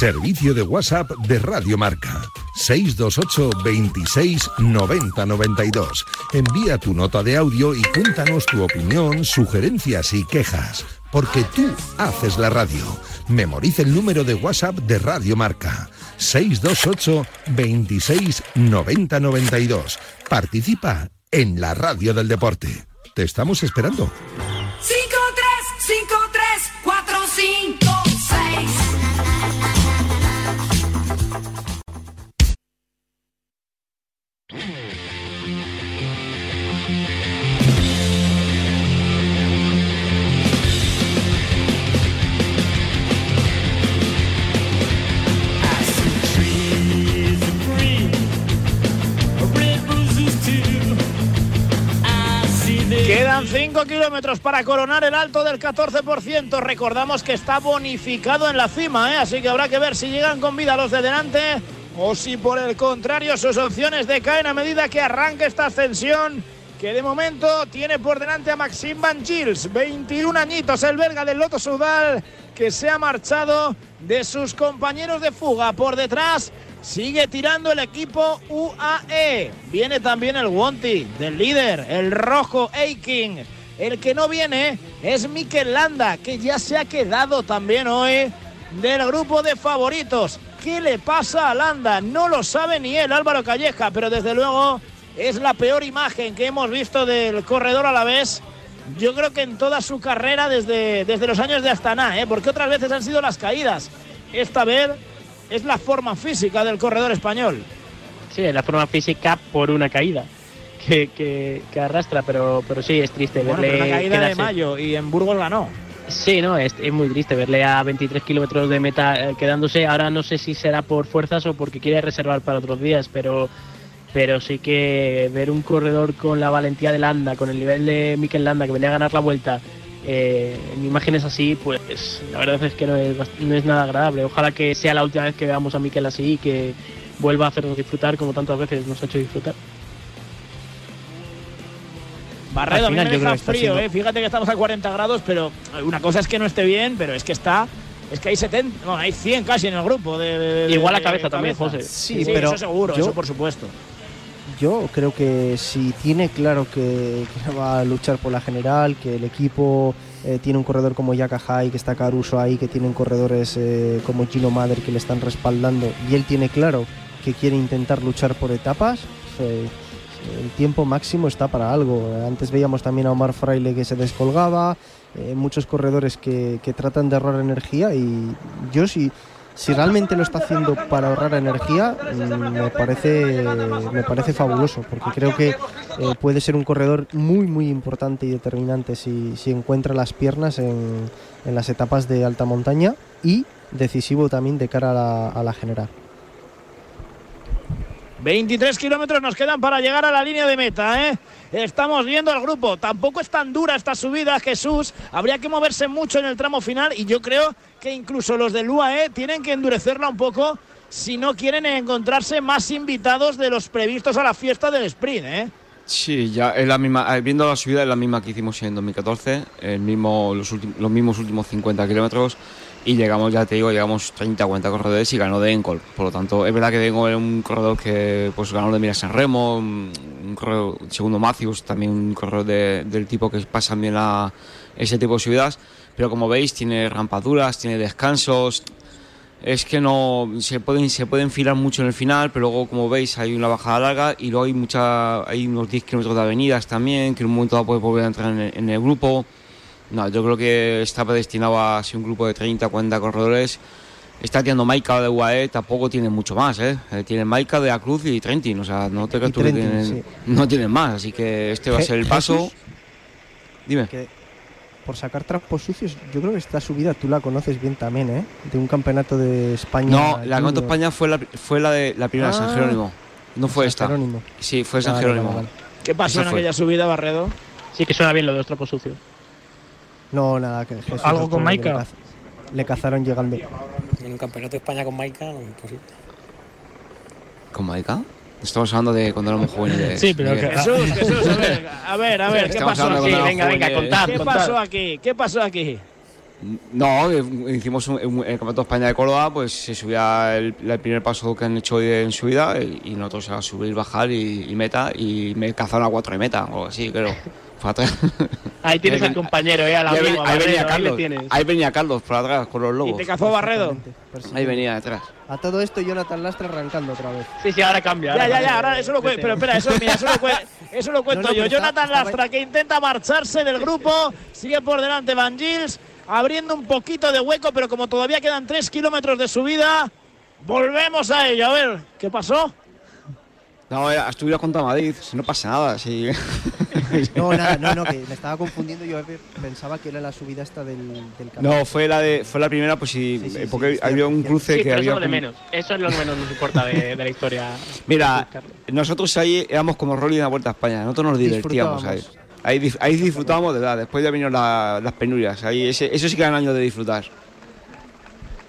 Servicio de WhatsApp de Radio Marca. 628 26 90 92. Envía tu nota de audio y cuéntanos tu opinión, sugerencias y quejas. Porque tú haces la radio. Memoriza el número de WhatsApp de Radio Marca. 628 26 90 92. Participa en la radio del deporte. Te estamos esperando. 5, 3, 5, 3, 4, 5, 6. Quedan 5 kilómetros para coronar el alto del 14%. Recordamos que está bonificado en la cima, ¿eh? así que habrá que ver si llegan con vida los de delante o si por el contrario sus opciones decaen a medida que arranca esta ascensión que de momento tiene por delante a Maxime Van Gils, 21 añitos, el belga del Loto Sudal, que se ha marchado de sus compañeros de fuga. Por detrás sigue tirando el equipo UAE. Viene también el Wonti del líder, el rojo Eiking. El que no viene es Mikel Landa, que ya se ha quedado también hoy del grupo de favoritos. ¿Qué le pasa a Landa? No lo sabe ni él, Álvaro Calleja, pero desde luego es la peor imagen que hemos visto del corredor a la vez. Yo creo que en toda su carrera desde, desde los años de Astana, ¿eh? porque otras veces han sido las caídas. Esta vez es la forma física del corredor español. Sí, la forma física por una caída que, que, que arrastra, pero, pero sí, es triste Bueno, verle pero una caída de quedarse- mayo y en Burgos ganó. Sí, no, es, es muy triste verle a 23 kilómetros de meta eh, quedándose. Ahora no sé si será por fuerzas o porque quiere reservar para otros días, pero, pero sí que ver un corredor con la valentía de Landa, con el nivel de Mikel Landa que venía a ganar la vuelta, eh, en imágenes así, pues la verdad es que no es, no es nada agradable. Ojalá que sea la última vez que veamos a Mikel así y que vuelva a hacernos disfrutar como tantas veces nos ha hecho disfrutar. Barredo, a Al mí final me yo creo deja que está frío, siendo- ¿eh? Fíjate que estamos a 40 grados, pero una cosa es que no esté bien, pero es que está. Es que hay 70, no, hay 100 casi en el grupo. De, de- de- Igual la de cabeza también. José. Sí, Sí, pero eso seguro, yo- eso por supuesto. Yo creo que si tiene claro que, que va a luchar por la general, que el equipo eh, tiene un corredor como Yaka Hai, que está Caruso ahí, que tienen corredores eh, como Gino Mader que le están respaldando, y él tiene claro que quiere intentar luchar por etapas, eh, el tiempo máximo está para algo. Antes veíamos también a Omar Fraile que se descolgaba, eh, muchos corredores que, tratan de ahorrar energía y yo sí si realmente lo está haciendo para ahorrar energía, mm, me parece, me parece fabuloso, porque creo que eh, puede ser un corredor muy, muy importante y determinante si, si encuentra las piernas en, en, las etapas de alta montaña y decisivo también de cara a la general. 23 kilómetros nos quedan para llegar a la línea de meta, ¿eh? Estamos viendo al grupo. Tampoco es tan dura esta subida, Jesús. Habría que moverse mucho en el tramo final y yo creo que incluso los del UAE tienen que endurecerla un poco si no quieren encontrarse más invitados de los previstos a la fiesta del sprint, ¿eh? Sí, ya es la misma, eh, viendo la subida es la misma que hicimos en 2014, el mismo, los, los mismos últimos 50 kilómetros y llegamos, ya te digo, llegamos 30, 40 corredores y ganó de Encol. Por lo tanto, es verdad que tengo un corredor que pues ganó de Miras en Remo, un corredor, segundo Matthews, también un corredor de, del tipo que pasa bien a ese tipo de subidas, pero como veis tiene rampaduras, tiene descansos, es que no se pueden se puede enfilar mucho en el final, pero luego como veis hay una bajada larga y luego hay mucha hay unos 10 kilómetros de avenidas también que en un momento dado puede volver a entrar en el, en el grupo. No, yo creo que está predestinado a ser un grupo de 30, 40 corredores. Está tirando Maika de UAE, tampoco tiene mucho más, ¿eh? Tiene Maika de Acruz y Trentin, o sea, no te creas tú que tienen, sí. no tienen más, así que este va a ser el paso. Jesús, Dime. Que por sacar trapos sucios, yo creo que esta subida tú la conoces bien también, ¿eh? De un campeonato de España. No, la. Campeonato España fue la, fue la de la primera de San Ah. Jerónimo. No fue San esta. Jerónimo. Sí, fue San Vale, Jerónimo. vale, vale. ¿Qué pasó Esa en fue. aquella subida, Barredo? Sí que suena bien lo de los trapos sucios. No, nada, que Jesús ¿Algo con Maika? Le, caz- le cazaron llegando. En un campeonato de España con Maika, imposible. ¿Con Maika? Estamos hablando de cuando éramos jóvenes. Sí, pero Miguel. Jesús, Jesús, a ver, a ver, a ver, ¿qué Estamos pasó aquí? Venga, venga, contad. ¿Qué pasó aquí? ¿Qué pasó aquí? No, hicimos un, un- el Campeonato de España de Córdoba, pues se subía el, el primer paso que han hecho hoy en subida y, y nosotros a subir, bajar y, y meta y me cazaron a cuatro de meta o algo así, creo. Atrás. Ahí tienes al compañero, eh, al ahí, amigo, venía ahí Carlos, ahí venía Carlos por atrás con los ¿Y lobos. te cazó Barredo? Ahí venía detrás. A todo esto, Jonathan Lastra arrancando otra vez. Sí, sí, ahora cambia. Ya, ahora ya, ya, ahora eso lo cuento. Pero espera, eso, mira, eso lo, cue- eso lo cuento No, no, yo. está- Jonathan Lastra que intenta marcharse del grupo, sigue por delante Van Gils, abriendo un poquito de hueco, pero como todavía quedan 3 kilómetros de subida, volvemos a ello. A ver, ¿qué pasó? No, era, estuviera contra Madrid, si no pasa nada. Si... No, nada, no, no, que me estaba confundiendo. Yo pensaba que era la subida esta del, del camino. No, fue la de fue la primera, pues sí, Sí, sí, eh, sí, porque sí, había un cruce Sí, que pero eso había. es lo de menos. Eso es lo que menos nos importa de, de la historia. Mira, nosotros ahí éramos como Rolly en la Vuelta a España, nosotros nos divertíamos ahí. Ahí, ahí disfrutábamos de verdad, después ya vinieron la- las penurias, ahí ese- eso sí que eran años de disfrutar.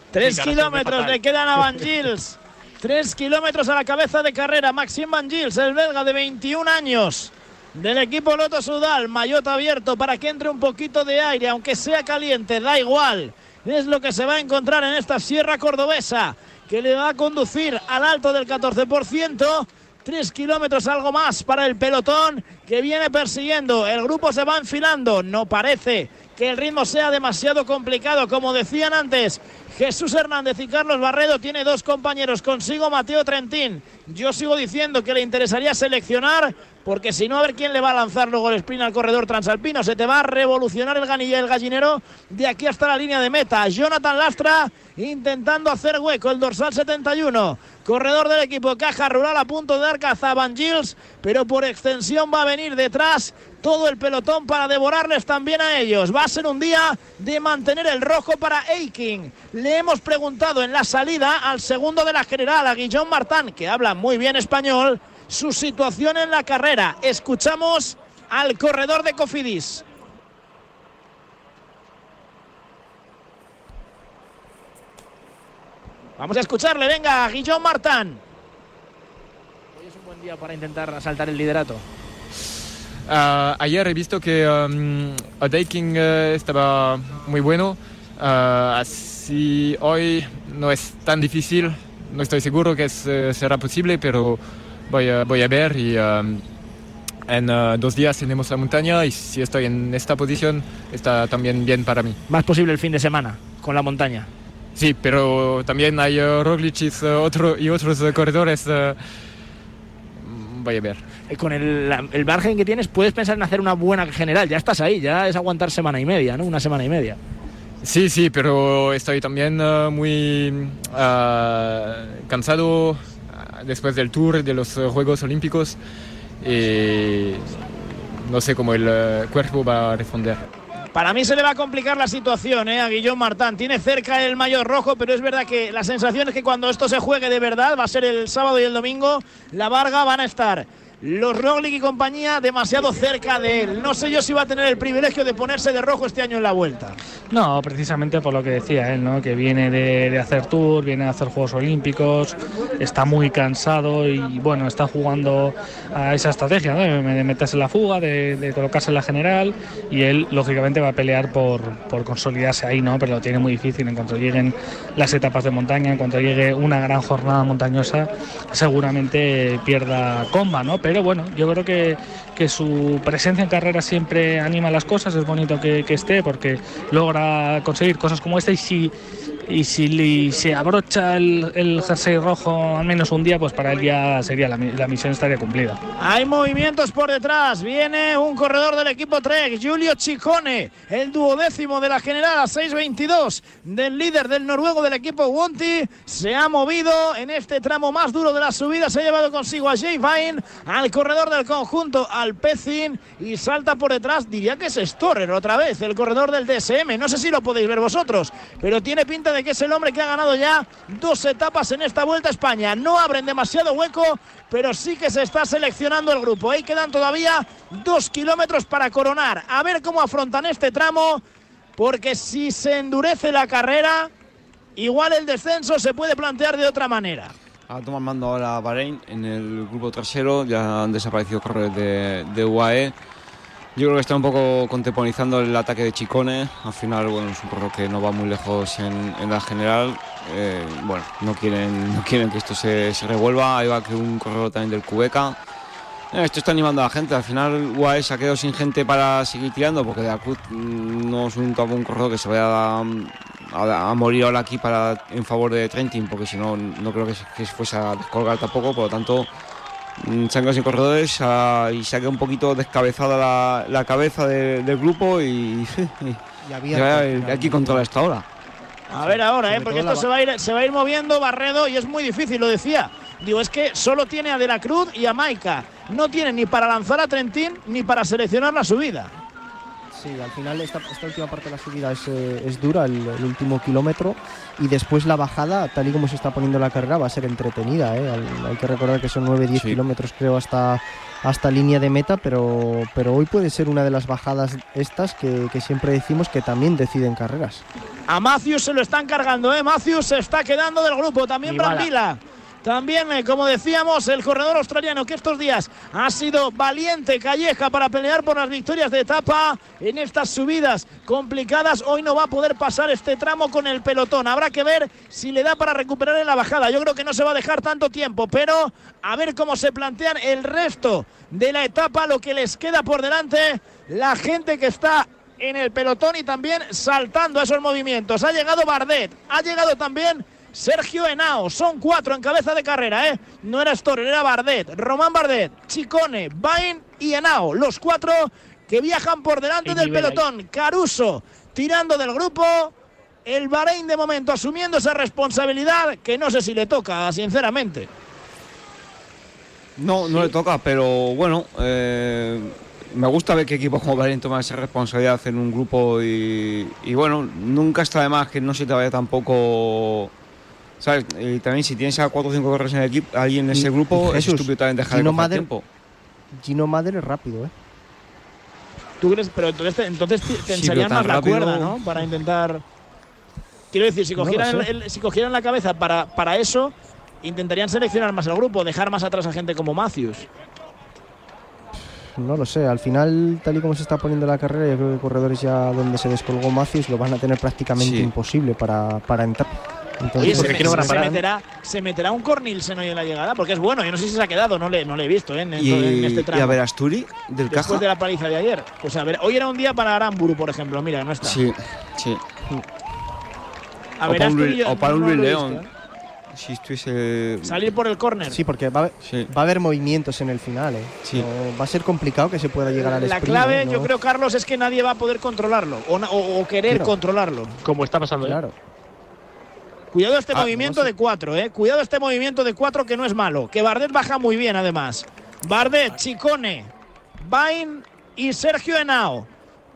Tres kilómetros le quedan a Van Gils. Tres kilómetros a la cabeza de carrera. Maxime Van Gils, el belga de 21 años. Del equipo Loto Sudal, maillot abierto para que entre un poquito de aire, aunque sea caliente, da igual. Es lo que se va a encontrar en esta sierra cordobesa, que le va a conducir al alto del 14%. Tres kilómetros, algo más para el pelotón que viene persiguiendo. El grupo se va enfilando. No parece que el ritmo sea demasiado complicado. Como decían antes, Jesús Hernández y Carlos Barredo tiene dos compañeros consigo, Mateo Trentín. Yo sigo diciendo que le interesaría seleccionar, porque si no, a ver quién le va a lanzar luego el sprint al corredor transalpino. Se te va a revolucionar el ganilla el gallinero de aquí hasta la línea de meta. Jonathan Lastra intentando hacer hueco, el dorsal 71. Corredor del equipo Caja Rural a punto de dar caza a Van Gils, pero por extensión va a venir detrás todo el pelotón para devorarles también a ellos. Va a ser un día de mantener el rojo para Eiking. Le hemos preguntado en la salida al segundo de la general, a Guillón Martán, que habla muy bien español, su situación en la carrera. Escuchamos al corredor de Cofidis. Vamos a escucharle, venga, Guillón Martán. Hoy es un buen día para intentar asaltar el liderato. Ah, ayer he visto que um, el Daking eh, estaba muy bueno, Ah, así hoy no es tan difícil, no estoy seguro que es, eh, será posible, pero voy a, voy a ver y um, en ah, dos días tenemos la montaña y si estoy en esta posición está también bien para mí. Más posible el fin de semana con la montaña. Sí, pero también hay uh, Roglic y, otro, y otros uh, corredores uh, voy a ver. Eh, Con el, la- el margen que tienes, puedes pensar en hacer una buena general. Ya estás ahí, ya es aguantar semana y media, ¿no? Una semana y media. Sí, sí, pero estoy también eh, muy cansado después del tour de los eh, Juegos Olímpicos y no sé cómo el eh, cuerpo va a responder. Para mí se le va a complicar la situación ¿eh? a Guillón Martán. Tiene cerca el mayor rojo, pero es verdad que la sensación es que cuando esto se juegue de verdad, va a ser el sábado y el domingo, la Varga van a estar los Roglic y compañía demasiado cerca de él. No sé yo si va a tener el privilegio de ponerse de rojo este año en la vuelta. No, precisamente por lo que decía él, ¿no? que viene de, hacer tour, viene de hacer Juegos Olímpicos, está muy cansado y bueno, está jugando a esa estrategia ¿no? de meterse en la fuga, de, colocarse en la general y él lógicamente va a pelear por, consolidarse ahí, ¿no? pero lo tiene muy difícil en cuanto lleguen las etapas de montaña, en cuanto llegue una gran jornada montañosa, seguramente pierda comba, ¿no? Bueno, yo creo que, que su presencia en carrera siempre anima las cosas, es bonito que, que esté porque logra conseguir cosas como esta y si y si se abrocha el, el jersey rojo al menos un día, pues para él ya sería la, la misión estaría cumplida. Hay movimientos por detrás. Viene un corredor del equipo Trek, Giulio Ciccone, el duodécimo de la general a 6.22 del líder del noruego del equipo Wonti. Se ha movido en este tramo más duro de la subida. Se ha llevado consigo a Jay Vine, al corredor del conjunto Alpecin y salta por detrás. Diría que es Storer otra vez, el corredor del DSM. No sé si lo podéis ver vosotros, pero tiene pinta de que es el hombre que ha ganado ya dos etapas en esta vuelta a España. No abren demasiado hueco, pero sí que se está seleccionando el grupo. Ahí quedan todavía dos kilómetros para coronar. A ver cómo afrontan este tramo, porque si se endurece la carrera, igual el descenso se puede plantear de otra manera. A tomar mando ahora Bahrein en el grupo trasero, ya han desaparecido corredores de, de UAE. Yo creo que está un poco contemporizando el ataque de Chicone. Al final, bueno, es un corredor que no va muy lejos en, en la general. Eh, bueno, no quieren, no quieren que esto se, se revuelva. Ahí va que un corredor también del Cubeca. Eh, Esto está animando a la gente. Al final, UAE se ha quedado sin gente para seguir tirando porque de la Cruz mm, no es un, un corredor que se vaya a, a- a morir ahora aquí para, en favor de Trentin, porque si no, no creo que, se- que se fuese a descolgar tampoco. Por lo tanto, mm, han quedado sin corredores ah, y se ha quedado un poito descabezada la, la cabeza de- del grupo y, y había hay, que controlar esta hora. A ver ahora, ¿eh? porque esto la se va, a ir, se va a ir moviendo Barredo y es muy difícil, lo decía. Digo, es que solo tiene a De la Cruz y a Maika. No tiene ni para lanzar a Trentín ni para seleccionar la subida. Sí, al final esta, esta última parte de la subida es, eh, es dura, el, el último kilómetro, y después la bajada, tal y como se está poniendo la carrera, va a ser entretenida. ¿eh? Al- hay que recordar que son 9-10 kilómetros, creo, hasta, hasta línea de meta, pero, pero hoy puede ser una de las bajadas estas que, que siempre decimos que también deciden carreras. A Matthews se lo están cargando, ¿eh? Matthews se está quedando del grupo. También. Brambila. También, eh, como decíamos, el corredor australiano que estos días ha sido valiente Calleja para pelear por las victorias de etapa en estas subidas complicadas. Hoy no va a poder pasar este tramo con el pelotón. Habrá que ver si le da para recuperar en la bajada. Yo creo que no se va a dejar tanto tiempo, pero a ver cómo se plantean el resto de la etapa, lo que les queda por delante, la gente que está en el pelotón y también saltando esos movimientos. Ha llegado Bardet, ha llegado también Sergio Henao. Son cuatro en cabeza de carrera, ¿eh? No era Storer, era Bardet, Román Bardet, Chicone, Bain y Henao. Los cuatro que viajan por delante del ahí. pelotón. Caruso tirando del grupo. El Bahrein de momento asumiendo esa responsabilidad que no sé si le toca, sinceramente. No, no le toca, pero bueno, eh, me gusta ver que equipos como Bahrein toman esa responsabilidad en un grupo y, y bueno, nunca está de más que no se te vaya tampoco. ¿Sabes? Y también si tienes a 4 o 5 corredores en el equipo, ahí en ese Y- grupo, y es estúpido también dejar de Gino Mader- tiempo. Gino Madre es rápido, ¿eh? ¿Tú crees? Pero entonces, te- entonces te- Sí, más la cuerda, ¿no? Para intentar. Quiero decir, si cogieran, sé. el- el- si cogieran la cabeza para, para eso, intentarían seleccionar más el grupo, dejar más atrás a gente como Matthews. No lo sé, al final, tal y como se está poniendo la carrera, yo creo que corredores ya donde se descolgó Matthews lo van a tener prácticamente Sí. imposible para, para entrar. Entonces, Oye, se, me- no van a se meterá, se meterá un Cornilsen hoy en la llegada, porque es bueno. Yo no sé si se ha quedado, no le, no le he visto ¿eh? en, Y, en este y tramo. a ver, Asturi, del Después caja. de la paliza de ayer. Pues a ver, hoy era un día para Aramburu, por ejemplo. Mira, no está. Sí, sí. A o ver, para un Asturi Luis- yo o para no visto, León. ¿eh? si estuviese. Salir por el córner. Sí, porque va a, haber, va a haber movimientos en el final. ¿eh? Sí. No, va a ser complicado que se pueda llegar al La sprint, clave, ¿no? yo creo, Carlos, es que nadie va a poder controlarlo o, na- o- o querer Claro. controlarlo. Como está pasando. ¿eh? Claro. Cuidado este Ah, movimiento no sé. de cuatro, ¿eh? Cuidado este movimiento de cuatro que no es malo. Que Bardet baja muy bien, además. Bardet, Chicone, Bain y Sergio Henao.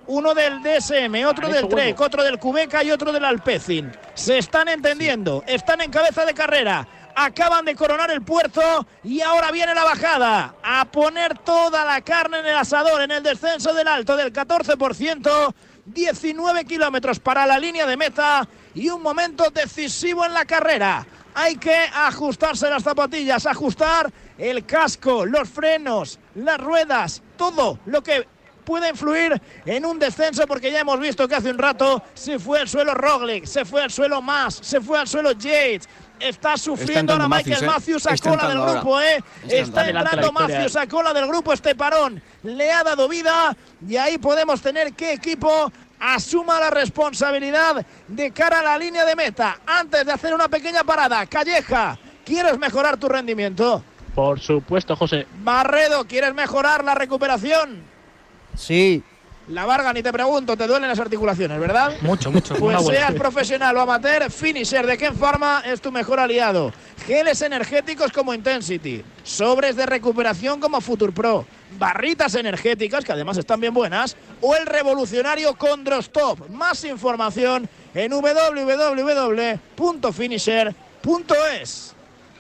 Uno del DSM, otro del Trek, otro del Cubeca y otro del Alpecin. Se están entendiendo, están en cabeza de carrera. Acaban de coronar el puerto y ahora viene la bajada. A poner toda la carne en el asador en el descenso del alto del 14%. 19 kilómetros para la línea de meta y un momento decisivo en la carrera. Hay que ajustarse las zapatillas, ajustar el casco, los frenos, las ruedas, todo lo que puede influir en un descenso porque ya hemos visto que hace un rato se fue al suelo Roglic, se fue al suelo Mas, se fue al suelo Yates. Está sufriendo ahora entrando Michael Matthews, Matthews ¿eh? a Está cola del grupo, ahora. ¿eh? Está Está entrando. Matthews a cola del grupo este parón. Le ha dado vida y ahí podemos tener qué equipo asuma la responsabilidad de cara a la línea de meta. Antes de hacer una pequeña parada, Calleja, ¿quieres mejorar tu rendimiento? Por supuesto, José. Barredo, ¿quieres mejorar la recuperación? Sí. La Varga, ni te pregunto, te duelen las articulaciones, ¿verdad? Mucho, mucho. Pues seas profesional o amateur, Finisher de Ken Pharma es tu mejor aliado. Geles energéticos como Intensity, sobres de recuperación como Future Pro, barritas energéticas que además están bien buenas, o el revolucionario Condrostop. Más información en www.finisher.es.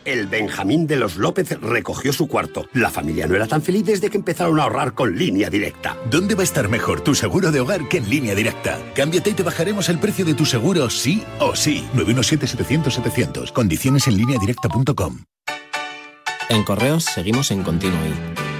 El Benjamín de los López recogió su cuarto. La familia no era tan feliz desde que empezaron a ahorrar con línea directa. ¿Dónde va a estar mejor tu seguro de hogar que en línea directa? Cámbiate y te bajaremos el precio de tu seguro sí o sí. 917-700-700. Condiciones en línea directa.com. En Correos seguimos en Continuo.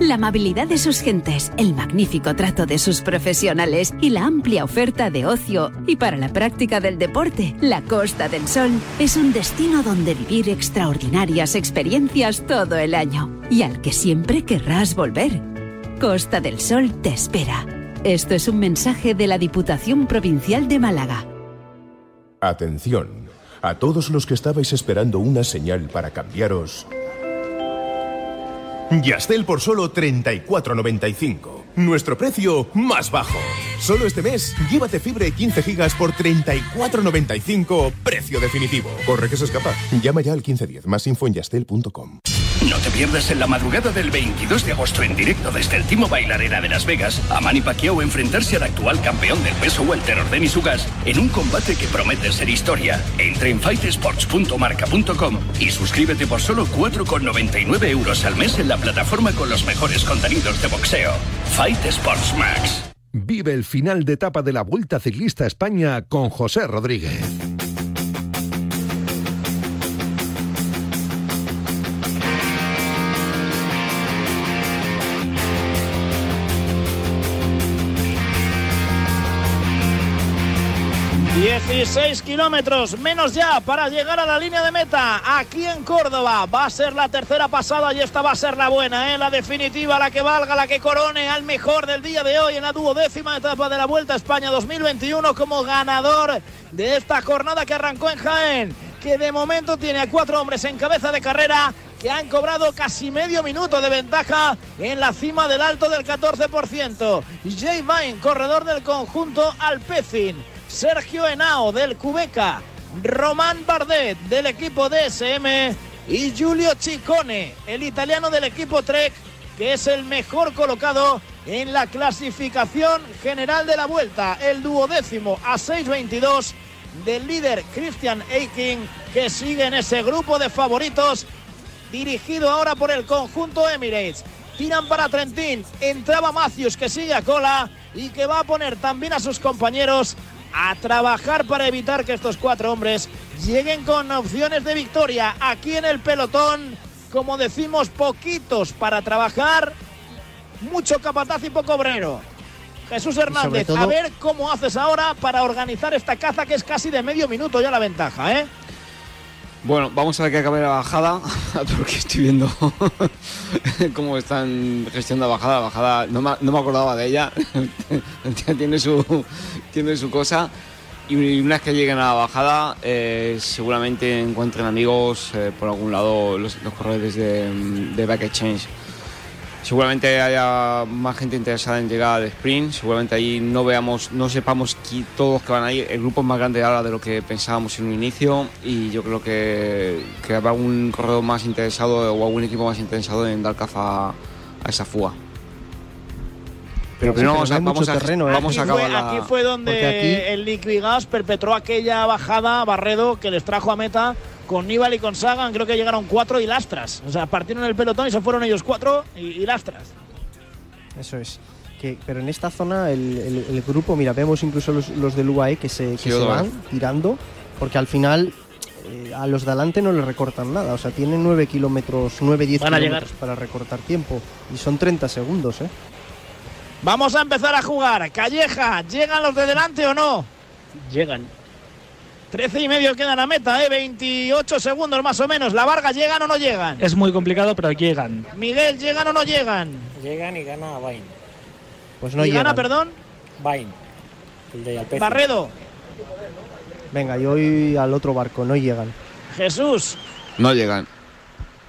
la amabilidad de sus gentes, el magnífico trato de sus profesionales y la amplia oferta de ocio y para la práctica del deporte, la Costa del Sol es un destino donde vivir extraordinarias experiencias todo el año y al que siempre querrás volver. Costa del Sol te espera. Esto es un mensaje de la Diputación Provincial de Málaga. Atención, a todos los que estabais esperando una señal para cambiaros. Yastel por solo 34.95. Nuestro precio más bajo. Solo este mes, llévate fibra de 15 gigas por 34.95, precio definitivo. Corre que se escapa. Llama ya al 1510. Más info en yastel.com. No te pierdas en la madrugada del 22 de agosto en directo desde el Timo Bailarera de Las Vegas a Manny Pacquiao enfrentarse al actual campeón del peso welter Denis Ugas en un combate que promete ser historia. Entra en fightsports.marca.com y suscríbete por solo 4,99 euros al mes en la plataforma con los mejores contenidos de boxeo. Fight Sports Max. Vive el final de etapa de la Vuelta Ciclista a España con José Rodríguez. ...16 kilómetros menos ya para llegar a la línea de meta aquí en Córdoba. Va a ser la tercera pasada y esta va a ser la buena, ¿eh? la definitiva, la que valga, la que corone al mejor del día de hoy en la duodécima etapa de la Vuelta a España 2021 como ganador de esta jornada que arrancó en Jaén, que de momento tiene a cuatro hombres en cabeza de carrera que han cobrado casi medio minuto de ventaja en la cima del alto del 14%. Jay Vine, corredor del conjunto Alpecin. Sergio Henao del Cubeca, Román Bardet del equipo DSM y Giulio Ciccone, el italiano del equipo Trek, que es el mejor colocado en la clasificación general de la vuelta, el duodécimo a 6.22 del líder Christian Eiking, que sigue en ese grupo de favoritos, dirigido ahora por el conjunto Emirates. Tiran para Trentín, entraba Matthews que sigue a cola y que va a poner también a sus compañeros a trabajar para evitar que estos cuatro hombres lleguen con opciones de victoria aquí en el pelotón. Como decimos, poquitos para trabajar, mucho capataz y poco obrero. Jesús Hernández, todo- a ver cómo haces ahora para organizar esta caza que es casi de medio minuto ya la ventaja, ¿eh? Bueno, vamos a ver que acabe la bajada, porque estoy viendo cómo están gestionando la bajada. La bajada, no me, no me acordaba de ella, tiene, su, tiene su cosa. Y una vez que lleguen a la bajada, eh, seguramente encuentren amigos eh, por algún lado los, los corredores de, de Back Exchange. Seguramente haya más gente interesada en llegar al sprint. Seguramente ahí no veamos, no sepamos qui- todos los que van ahí. El grupo es más grande ahora de lo que pensábamos en un inicio y yo creo que, que habrá un corredor más interesado o algún equipo más interesado en dar caza a esa fuga. Pero primero pero vamos, no a, hay vamos, mucho a, terreno, ¿eh? vamos a fue, acabar la- aquí fue donde aquí- el Liquigas perpetró aquella bajada Barredo que les trajo a meta con Nibali y con Sagan. Creo que llegaron cuatro y lastras. O sea, partieron el pelotón y se fueron ellos cuatro y, y lastras. Eso es. Que, pero en esta zona el, el- el grupo, mira, vemos incluso los, los del UAE que se, que Sí, se otra van tirando, porque al final eh, a los de adelante no les recortan nada. O sea, tienen 9 kilómetros, 9-10 Van a kilómetros para recortar tiempo. Y son 30 segundos, ¿eh? Vamos a empezar a jugar. Calleja, ¿llegan los de delante o no? Llegan. 13 y medio quedan a meta, ¿eh? 28 segundos más o menos. ¿La Varga llegan o no llegan? Es muy complicado, pero llegan. Miguel, ¿llegan o no llegan? Llegan y gana Bain. Pues no ¿Y gana, llegan. perdón? Bain. El de Alpecin. Barredo, Venga, yo voy al otro barco, no llegan. Jesús, No llegan.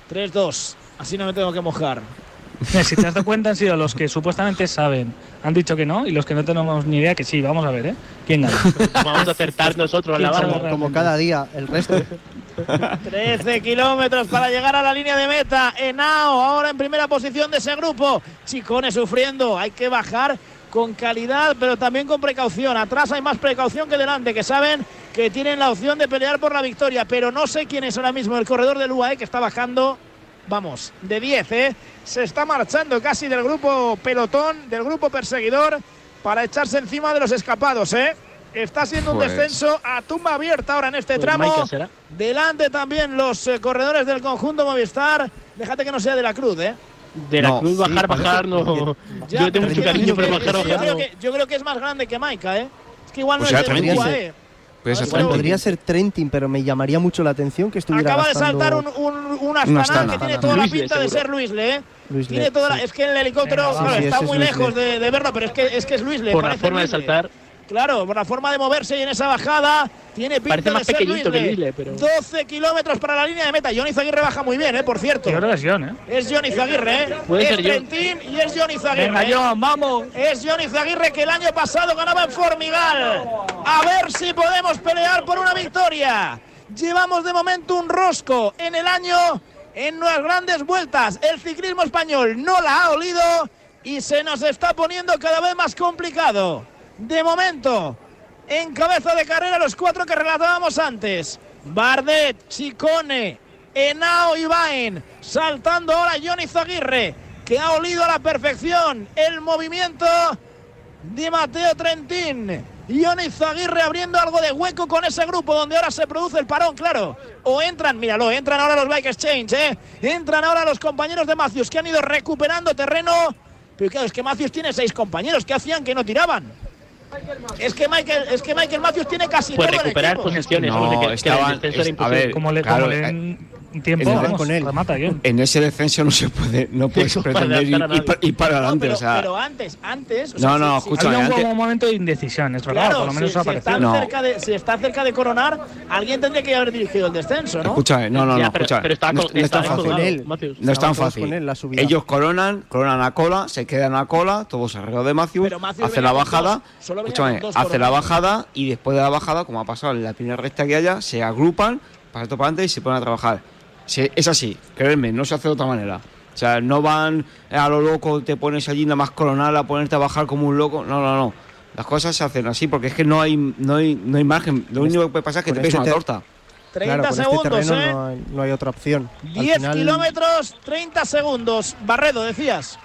3-2. Así no me tengo que mojar. Mira, Si te has dado cuenta, han sido los que supuestamente saben. Han dicho que no y los que no tenemos ni idea que sí. Vamos a ver, ¿eh? ¿Quién gana? Vamos a acertar nosotros la ¿Quién barba. sabe? Como cada día, el resto. 13 kilómetros para llegar a la línea de meta. Enao ahora en primera posición de ese grupo. Chicone sufriendo. Hay que bajar con calidad, pero también con precaución. Atrás hay más precaución que delante, que saben que tienen la opción de pelear por la victoria. Pero no sé quién es ahora mismo el corredor del UAE que está bajando. Vamos, de 10, ¿eh? Se está marchando casi del grupo pelotón, del grupo perseguidor, para echarse encima de los escapados, ¿eh? Está siendo un Pues- descenso a tumba abierta ahora en este Pues tramo. Delante también los eh, corredores del conjunto Movistar. Déjate que no sea de la cruz, ¿eh? De la No, cruz bajar, parece- bajar, no. Ya, Yo tengo mucho cariño, pero bajar, creo que, yo creo que es más grande que Maika, ¿eh? Es que igual Pues no es del Trentin. Trentin. Podría ser Trentin, pero me llamaría mucho la atención que estuviera Acaba de gastando saltar un, un, un Astana, Astana. que tiene toda la pinta de seguro. ser Luisle, ¿eh? Luis Tiene Le- toda la- sí. es que en el helicóptero Venga, claro, sí, está muy lejos de, de verlo, pero es que es, que es Luisle. Por la forma de saltar. Claro, por la forma de moverse y en esa bajada tiene pinta Parece más de ser pequeñito que pero- 12 kilómetros para la línea de meta. Johnny Zaguirre baja muy bien, ¿eh? Por cierto. Yo creo que es John, ¿eh? Es Johnny Zaguirre, ¿eh? Puede es ser. Trentín y es Johnny Zaguirre. Venga, ¿eh? John, vamos. Es Johnny Zaguirre que el año pasado ganaba en Formigal. A ver si podemos pelear por una victoria. Llevamos de momento un rosco en el año en las grandes vueltas. El ciclismo español no la ha olido y se nos está poniendo cada vez más complicado. De momento, en cabeza de carrera los cuatro que relatábamos antes. Bardet, Chicone, Enao y Bain. Saltando ahora Johnny Zaguirre, que ha olido a la perfección el movimiento de Mateo Trentín. Johnny Zaguirre abriendo algo de hueco con ese grupo donde ahora se produce el parón, claro. O entran, míralo, entran ahora los Bike Exchange, ¿eh? Entran ahora los compañeros de Matthews que han ido recuperando terreno. Pero claro, es que Matthews tiene seis compañeros que hacían que no tiraban. Es que Michael, es que Michael Matthews tiene casi Pues todo el recuperar equipo. posesiones. No, estaban- es- a ver, Como le, Claro, como le eh, tiempo, el- vamos, con él. remata. En ese descenso no se puede, no puedes Eso para pretender ir, adelantar a ir pa- ir para No, adelante. pero, o sea, pero antes, antes. o sea, No, si- no, si- escucha, Había un antes- buen momento de indecisión, es verdad. Claro, por lo menos si, eso si apareció. está No. cerca de, si está cerca de coronar, alguien tendría que haber dirigido el descenso, ¿no? escúchame, no, no, Ya, no, pero- escucha. pero estaba no, con- no es tan fácil. con él. Matthews. No es tan fácil. con él, la subida. Ellos coronan, coronan a cola, se quedan a cola, todos alrededor de Matthews, Matthews hace la bajada, dos, escúchame, hace la bajada y después de la bajada, como ha pasado en la primera recta que haya, se agrupan, para esto para adelante y se ponen a trabajar. Sí, es así, créeme, no se hace de otra manera. O sea, no van a lo loco, te pones allí nada más coronar, a ponerte a bajar como un loco. No, no, no. Las cosas se hacen así porque es que no hay, no hay, no hay margen. Lo único que puede pasar es que te pegues este una torta. 30 Claro, con este segundos, ¿eh? no, hay, no hay otra opción. Al 10 final- kilómetros, 30 segundos. Barredo, decías.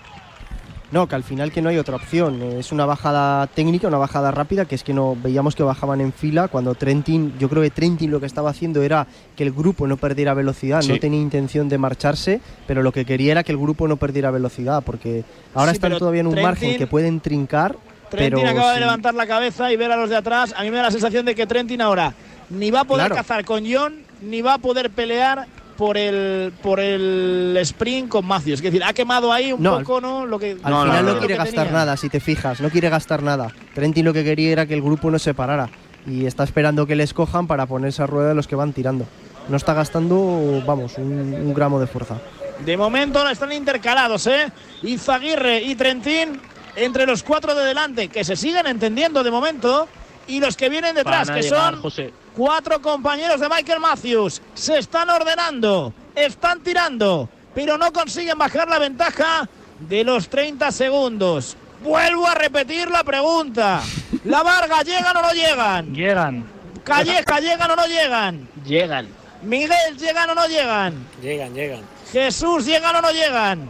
No, que al final que no hay otra opción. Eh, Es una bajada técnica, una bajada rápida, que es que no veíamos que bajaban en fila cuando Trentin, yo creo que Trentin lo que estaba haciendo era que el grupo no perdiera velocidad, Sí. no tenía intención de marcharse, pero lo que quería era que el grupo no perdiera velocidad, porque ahora Sí, están todavía en un Trentin- margen que pueden trincar. Trentin pero acaba de levantar la cabeza y ver a los de atrás. A mí me da la sensación de que Trentin ahora ni va a poder Claro. cazar con John, ni va a poder pelear por el por el sprint con Matthews. Es decir, ha quemado ahí un No, poco, ¿no? Lo que Al final no, lo quiere gastar tenía. nada, si te fijas, no quiere gastar nada. Trentin lo que quería era que el grupo no se parara y está esperando que les cojan para ponerse a rueda de los que van tirando. No está gastando, vamos, un, un gramo de fuerza. De momento están intercalados, ¿eh? Izaguirre y Trentín entre los cuatro de delante, que se siguen entendiendo de momento, y los que vienen detrás, que llegar, son José. Cuatro compañeros de Michael Matthews. Se están ordenando, están tirando, pero no consiguen bajar la ventaja de los 30 segundos. Vuelvo a repetir la pregunta. La Varga, ¿llegan o no llegan? Llegan. Calleja, ¿llegan o no llegan? Llegan. Miguel, ¿llegan o no llegan? Llegan, llegan. Jesús, ¿llegan o no llegan?